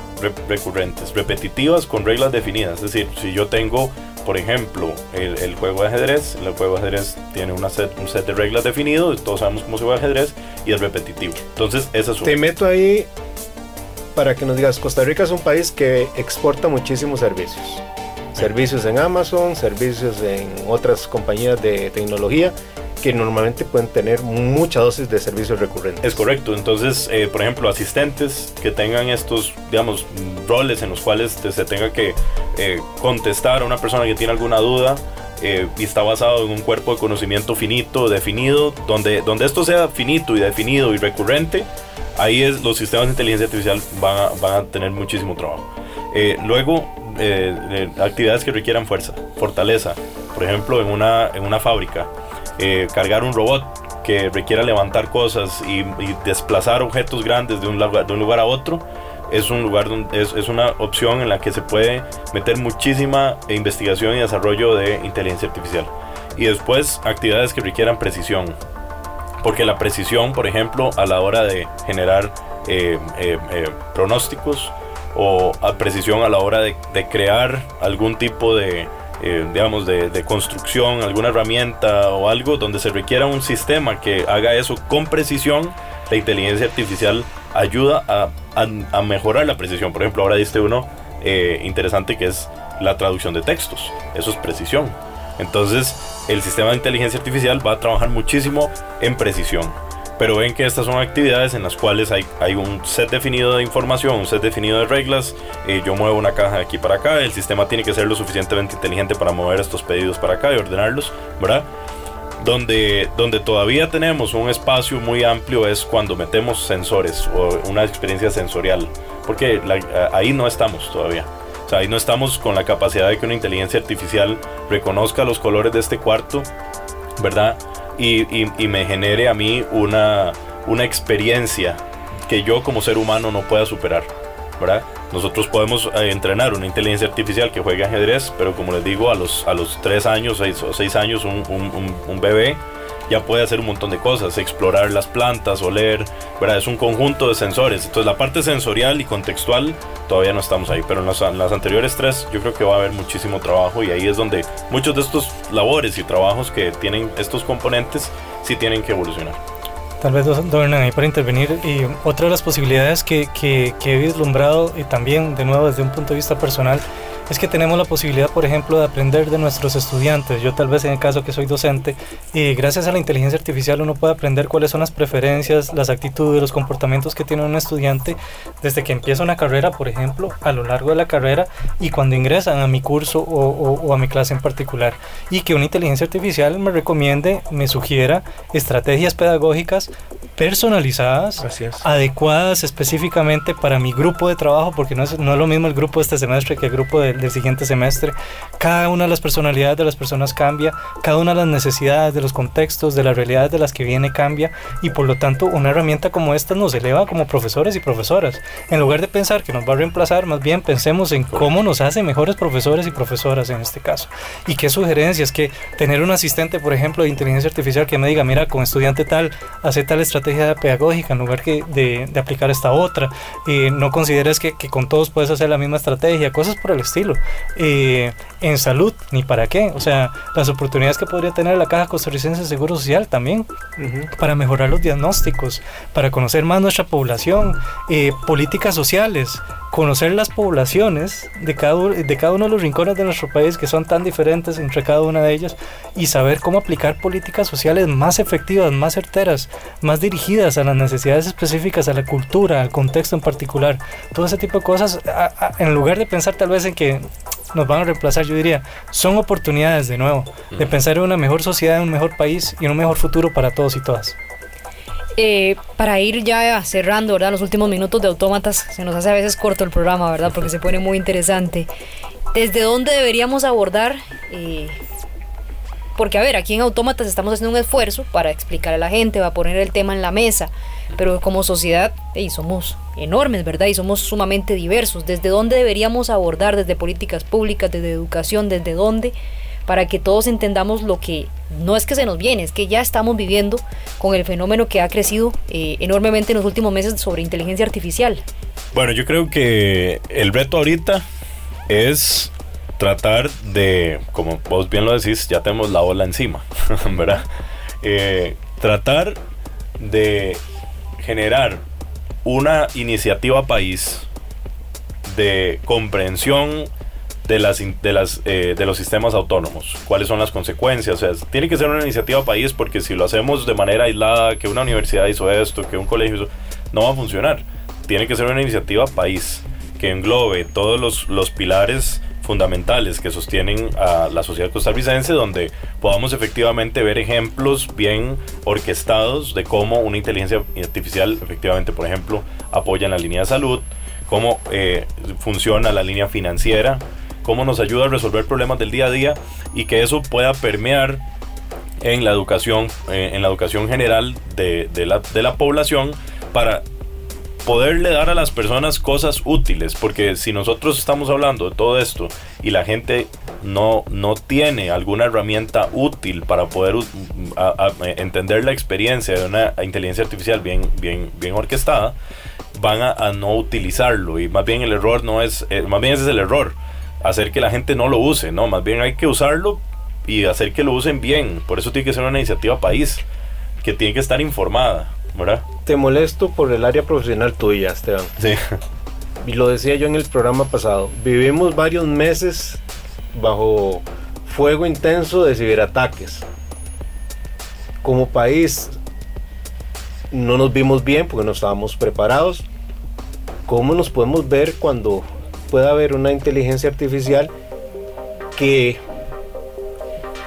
recurrentes, repetitivas con reglas definidas. Es decir, si yo tengo, por ejemplo, el, juego de ajedrez, el juego de ajedrez tiene una set, un set de reglas definido, todos sabemos cómo se juega ajedrez y es repetitivo. Entonces, esa es Te meto ahí para que nos digas, Costa Rica es un país que exporta muchísimos servicios. Servicios en Amazon, servicios en otras compañías de tecnología que normalmente pueden tener mucha dosis de servicios recurrentes. Es correcto, entonces, eh, por ejemplo, asistentes que tengan estos, digamos, roles en los cuales se tenga que eh, contestar a una persona que tiene alguna duda, eh, y está basado en un cuerpo de conocimiento finito, definido, donde, donde esto sea finito y definido y recurrente, ahí es, los sistemas de inteligencia artificial van a, tener muchísimo trabajo. luego, actividades que requieran fuerza, fortaleza, por ejemplo, en una, en una fábrica eh, cargar un robot que requiera levantar cosas y, desplazar objetos grandes de un, lugar, de un lugar a otro, es, un lugar es, es, una opción en la que se puede meter muchísima investigación y desarrollo de inteligencia artificial. Y después actividades que requieran precisión. Porque la precisión, por ejemplo, a la hora de generar eh, eh, pronósticos o a precisión a la hora de crear algún tipo de, eh, digamos, de, construcción, alguna herramienta o algo donde se requiera un sistema que haga eso con precisión, la inteligencia artificial ayuda a, a, mejorar la precisión. Por ejemplo, ahora diste uno eh, interesante que es la traducción de textos. Eso es precisión. Entonces, el sistema de inteligencia artificial va a trabajar muchísimo en precisión pero ven que estas son actividades en las cuales hay, hay un set definido de información, un set definido de reglas, eh, yo muevo una caja de aquí para acá, el sistema tiene que ser lo suficientemente inteligente para mover estos pedidos para acá y ordenarlos, ¿verdad? Donde, donde todavía tenemos un espacio muy amplio es cuando metemos sensores o una experiencia sensorial, porque ahí no estamos todavía. O sea, ahí no estamos con la capacidad de que una inteligencia artificial reconozca los colores de este cuarto, ¿verdad? Y, me genere a mí una, una experiencia que yo como ser humano no pueda superar. ¿verdad? Nosotros podemos eh, entrenar una inteligencia artificial que juegue ajedrez, pero como les digo, a los, a los 3 años seis, o 6 años un, un bebé ya puede hacer un montón de cosas, explorar las plantas, oler, ¿verdad? Es un conjunto de sensores. Entonces la parte sensorial y contextual todavía no estamos ahí, pero en las, las anteriores tres yo creo que va a haber muchísimo trabajo y ahí es donde muchos de estos labores y trabajos que tienen estos componentes sí tienen que evolucionar. Tal vez, don ahí para intervenir, y otra de las posibilidades que, que, que he vislumbrado, y también de nuevo desde un punto de vista personal, es que tenemos la posibilidad, por ejemplo, de aprender de nuestros estudiantes. Yo tal vez en el caso que soy docente, y gracias a la inteligencia artificial uno puede aprender cuáles son las preferencias, las actitudes, los comportamientos que tiene un estudiante desde que empieza una carrera, por ejemplo, a lo largo de la carrera y cuando ingresan a mi curso o, a mi clase en particular. Y que una inteligencia artificial me recomiende, me sugiera estrategias pedagógicas personalizadas, adecuadas específicamente para mi grupo de trabajo, porque no es, no es lo mismo el grupo de este semestre que el grupo de del siguiente semestre. Cada una de las personalidades de las personas cambia, cada una de las necesidades, de los contextos, de las realidades de las que viene cambia y por lo tanto una herramienta como esta nos eleva como profesores y profesoras. En lugar de pensar que nos va a reemplazar, más bien pensemos en cómo nos hace mejores profesores y profesoras en este caso. Y qué sugerencias, que tener un asistente, por ejemplo, de inteligencia artificial que me diga, mira, con estudiante tal, hace tal estrategia pedagógica en lugar que de, aplicar esta otra. y no consideres que, que con todos puedes hacer la misma estrategia, cosas por el estilo eh, en salud, ni para qué. O sea, las oportunidades que podría tener la Caja Costarricense de Seguro Social también para mejorar los diagnósticos, para conocer más nuestra población, eh, políticas sociales, conocer las poblaciones de cada, de cada uno de los rincones de nuestro país que son tan diferentes entre cada una de ellas y saber cómo aplicar políticas sociales más efectivas, más certeras, más dirigidas a las necesidades específicas, a la cultura, al contexto en particular. Todo ese tipo de cosas, en lugar de pensar tal vez en que nos van a reemplazar, yo diría, son oportunidades de nuevo, de pensar en una mejor sociedad, en un mejor país y en un mejor futuro para todos y todas. Eh, para ir ya cerrando, ¿verdad? Los últimos minutos de Autómatas, se nos hace a veces corto el programa, ¿verdad? Porque se pone muy interesante. ¿Desde dónde deberíamos abordar? Eh, porque, a ver, aquí en Autómatas estamos haciendo un esfuerzo para explicar a la gente, va a poner el tema en la mesa, pero como sociedad y somos enormes, ¿verdad? Y somos sumamente diversos. ¿Desde dónde deberíamos abordar? ¿Desde políticas públicas? ¿Desde educación? ¿Desde dónde? Para que todos entendamos lo que no es que se nos viene, es que ya estamos viviendo con el fenómeno que ha crecido eh, enormemente en los últimos meses sobre inteligencia artificial. Bueno, yo creo que el reto ahorita es tratar de, como vos bien lo decís, ya tenemos la ola encima, (laughs) ¿verdad? Eh, tratar de generar una iniciativa país de comprensión de, las, de, las, eh, de los sistemas autónomos. ¿Cuáles son las consecuencias? O sea, tiene que ser una iniciativa país porque si lo hacemos de manera aislada, que una universidad hizo esto, que un colegio hizo, no va a funcionar. Tiene que ser una iniciativa país que englobe todos los, los pilares fundamentales que sostienen a la sociedad costarricense, donde podamos efectivamente ver ejemplos bien orquestados de cómo una inteligencia artificial efectivamente, por ejemplo, apoya en la línea de salud, cómo eh, funciona la línea financiera, cómo nos ayuda a resolver problemas del día a día y que eso pueda permear en la educación, eh, en la educación general de, la, de la población para poderle dar a las personas cosas útiles, porque si nosotros estamos hablando de todo esto y la gente no, no tiene alguna herramienta útil para poder entender la experiencia de una inteligencia artificial bien, bien, bien orquestada, van a, no utilizarlo. Y más bien el error no es, eh, más bien ese es el error, hacer que la gente no lo use, no, más bien hay que usarlo y hacer que lo usen bien, por eso tiene que ser una iniciativa país, que tiene que estar informada, ¿verdad? Te molesto por el área profesional tuya, Esteban. Sí. Y lo decía yo en el programa pasado, vivimos varios meses bajo fuego intenso de ciberataques. Como país no nos vimos bien porque no estábamos preparados. ¿Cómo nos podemos ver cuando pueda haber una inteligencia artificial que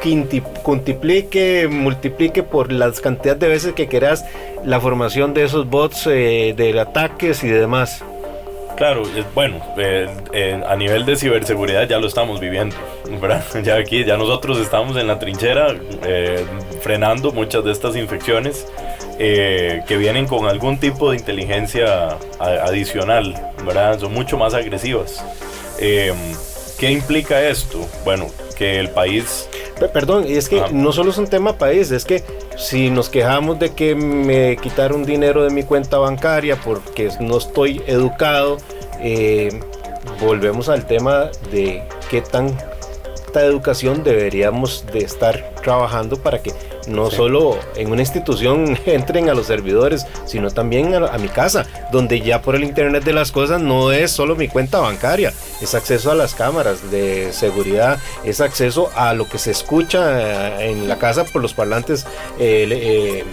multiplique, multiplique por las cantidades de veces que quieras la formación de esos bots eh, de ataques y demás. Claro, bueno, eh, a nivel de ciberseguridad ya lo estamos viviendo, (laughs) Ya aquí, ya nosotros estamos en la trinchera eh, frenando muchas de estas infecciones que vienen con algún tipo de inteligencia adicional, ¿verdad? Son mucho más agresivas. ¿Qué implica esto? Bueno, que el país Perdón, es que no solo es un tema país, es que si nos quejamos de que me quitaron dinero de mi cuenta bancaria porque no estoy educado, eh, volvemos al tema de qué tanta educación deberíamos de estar trabajando para que no solo en una institución (laughs) entren a los servidores, sino también a, mi casa, donde ya por el Internet de las Cosas no es solo mi cuenta bancaria, es acceso a las cámaras de seguridad, es acceso a lo que se escucha eh, en la casa por los parlantes. Eh, eh,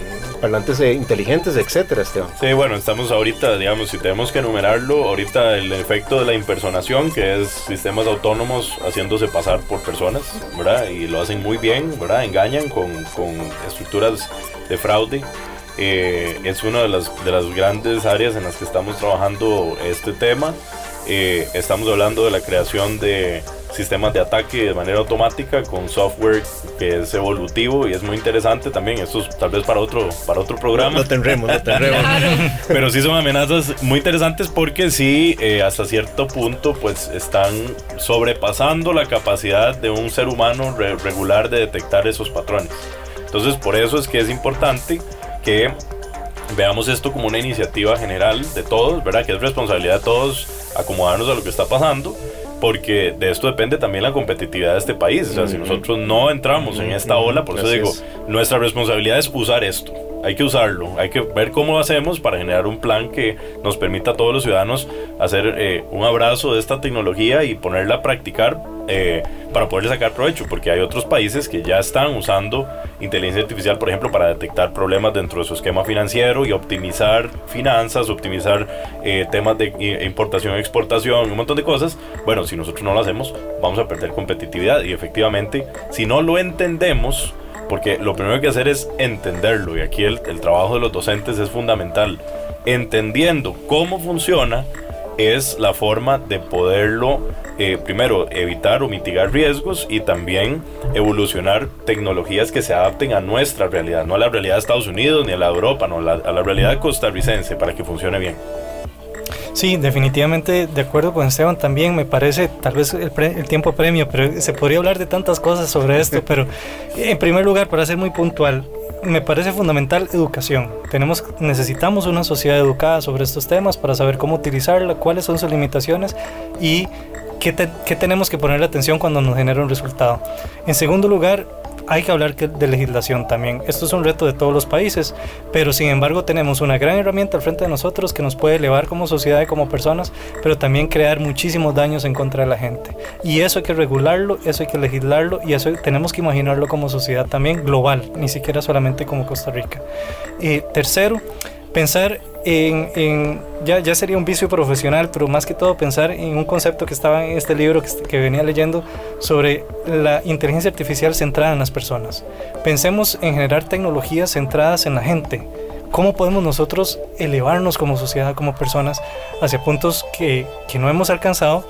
parlantes inteligentes, etcétera, Esteban. Sí, bueno, estamos ahorita, digamos, si tenemos que enumerarlo, ahorita el efecto de la impersonación, que es sistemas autónomos haciéndose pasar por personas, ¿verdad? Y lo hacen muy bien, ¿verdad? Engañan con, con estructuras de fraude. Eh, es una de las, de las grandes áreas en las que estamos trabajando este tema. Eh, estamos hablando de la creación de sistemas de ataque de manera automática con software que es evolutivo y es muy interesante también. Esto es tal vez para otro, para otro programa. Lo tendremos, lo tendremos. (laughs) Pero sí son amenazas muy interesantes porque sí, eh, hasta cierto punto, pues están sobrepasando la capacidad de un ser humano regular de detectar esos patrones. Entonces, por eso es que es importante que veamos esto como una iniciativa general de todos, ¿verdad? Que es responsabilidad de todos acomodarnos a lo que está pasando porque de esto depende también la competitividad de este país. O sea, si nosotros no entramos en esta ola, por eso digo, nuestra responsabilidad es usar esto. Hay que usarlo, hay que ver cómo lo hacemos para generar un plan que nos permita a todos los ciudadanos hacer eh, un abrazo de esta tecnología y ponerla a practicar eh, para poder sacar provecho, porque hay otros países que ya están usando inteligencia artificial, por ejemplo, para detectar problemas dentro de su esquema financiero y optimizar finanzas, optimizar eh, temas de importación, exportación, un montón de cosas. Bueno, si nosotros no lo hacemos, vamos a perder competitividad y efectivamente, si no lo entendemos, porque lo primero que hacer es entenderlo y aquí el trabajo de los docentes es fundamental. Entendiendo cómo funciona, es la forma de poderlo, eh, primero, evitar o mitigar riesgos y también evolucionar tecnologías que se adapten a nuestra realidad, no a la realidad de Estados Unidos ni a la de Europa, no a la, a la realidad costarricense para que funcione bien. Sí, definitivamente de acuerdo con Esteban también, me parece tal vez el, el, tiempo premio, pero se podría hablar de tantas cosas sobre esto, (laughs) pero en primer lugar, para ser muy puntual, me parece fundamental educación. Tenemos, necesitamos una sociedad educada sobre estos temas para saber cómo utilizarla, cuáles son sus limitaciones y qué, qué tenemos que ponerle atención cuando nos genera un resultado. En segundo lugar, hay que hablar de legislación también. Esto es un reto de todos los países, pero sin embargo tenemos una gran herramienta al frente de nosotros que nos puede elevar como sociedad y como personas, pero también crear muchísimos daños en contra de la gente. Y eso hay que regularlo, eso hay que legislarlo y eso tenemos que imaginarlo como sociedad también global, ni siquiera solamente como Costa Rica. Y tercero, pensar en, ya, ya, sería un vicio profesional, pero más que todo pensar en un concepto que estaba en este libro que, que, venía leyendo sobre la inteligencia artificial centrada en las personas. Pensemos en generar tecnologías centradas en la gente. ¿Cómo podemos nosotros elevarnos como sociedad, como personas, hacia puntos que, que no hemos alcanzado,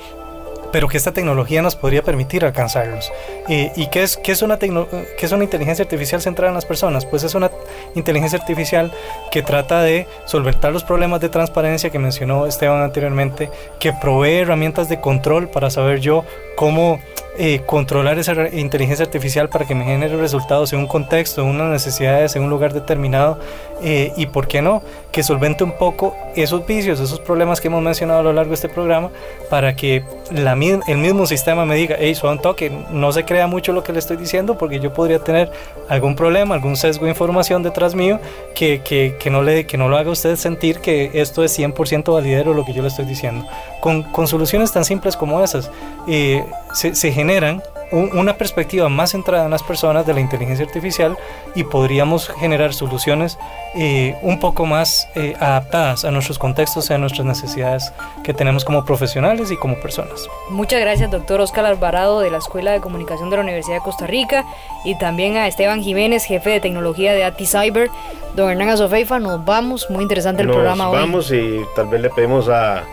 pero que esta tecnología nos podría permitir alcanzarlos. ¿Y qué es, qué, es una qué es una inteligencia artificial centrada en las personas? Pues es una inteligencia artificial que trata de solventar los problemas de transparencia que mencionó Esteban anteriormente, que provee herramientas de control para saber yo cómo eh, controlar esa inteligencia artificial para que me genere resultados en un contexto, en unas necesidades, en un lugar determinado eh, y, ¿por qué no?, que solvente un poco esos vicios, esos problemas que hemos mencionado a lo largo de este programa para que la, el mismo sistema me diga, hey, suave un toque, no se crea mucho lo que le estoy diciendo porque yo podría tener algún problema, algún sesgo de información detrás mío que, que, que no, le, que no lo haga usted sentir que esto es 100% validero lo que yo le estoy diciendo. Con, con soluciones tan simples como esas, eh, se, se generan una perspectiva más centrada en las personas de la inteligencia artificial y podríamos generar soluciones eh, un poco más eh, adaptadas a nuestros contextos y a nuestras necesidades que tenemos como profesionales y como personas. Muchas gracias, doctor Oscar Alvarado de la Escuela de Comunicación de la Universidad de Costa Rica y también a Esteban Jiménez, jefe de tecnología de ATI Cyber. Don Hernán Azofeifa, nos vamos. Muy interesante el programa hoy. Nos vamos y tal vez le pedimos a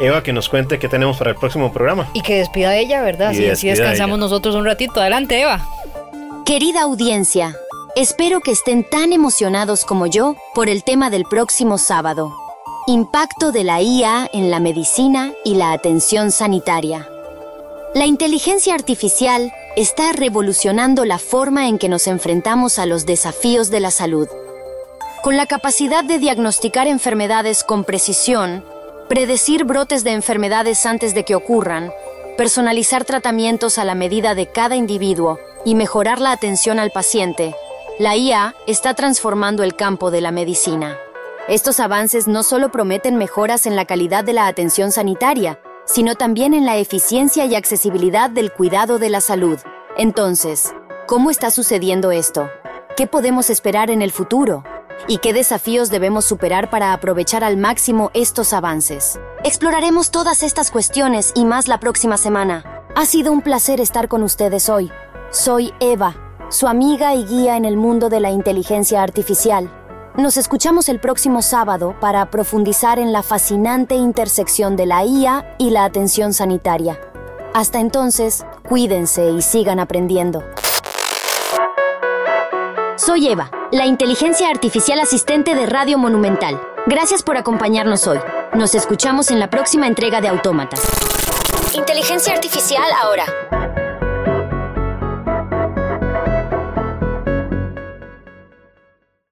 Eva que nos cuente qué tenemos para el próximo programa. Y que despida ella, ¿verdad? Y así descansamos nosotros un ratito. Adelante, Eva. Querida audiencia, espero que estén tan emocionados como yo por el tema del próximo sábado. Impacto de la IA en la medicina y la atención sanitaria. La inteligencia artificial está revolucionando la forma en que nos enfrentamos a los desafíos de la salud. Con la capacidad de diagnosticar enfermedades con precisión, predecir brotes de enfermedades antes de que ocurran, personalizar tratamientos a la medida de cada individuo y mejorar la atención al paciente, la IA está transformando el campo de la medicina. Estos avances no solo prometen mejoras en la calidad de la atención sanitaria, sino también en la eficiencia y accesibilidad del cuidado de la salud. Entonces, ¿cómo está sucediendo esto? ¿Qué podemos esperar en el futuro? Y qué desafíos debemos superar para aprovechar al máximo estos avances. Exploraremos todas estas cuestiones y más la próxima semana. Ha sido un placer estar con ustedes hoy. Soy Eva, su amiga y guía en el mundo de la inteligencia artificial. Nos escuchamos el próximo sábado para profundizar en la fascinante intersección de la IA y la atención sanitaria. Hasta entonces, cuídense y sigan aprendiendo. Soy Eva, la inteligencia artificial asistente de Radio Monumental. Gracias por acompañarnos hoy. Nos escuchamos en la próxima entrega de Autómatas. Inteligencia artificial ahora.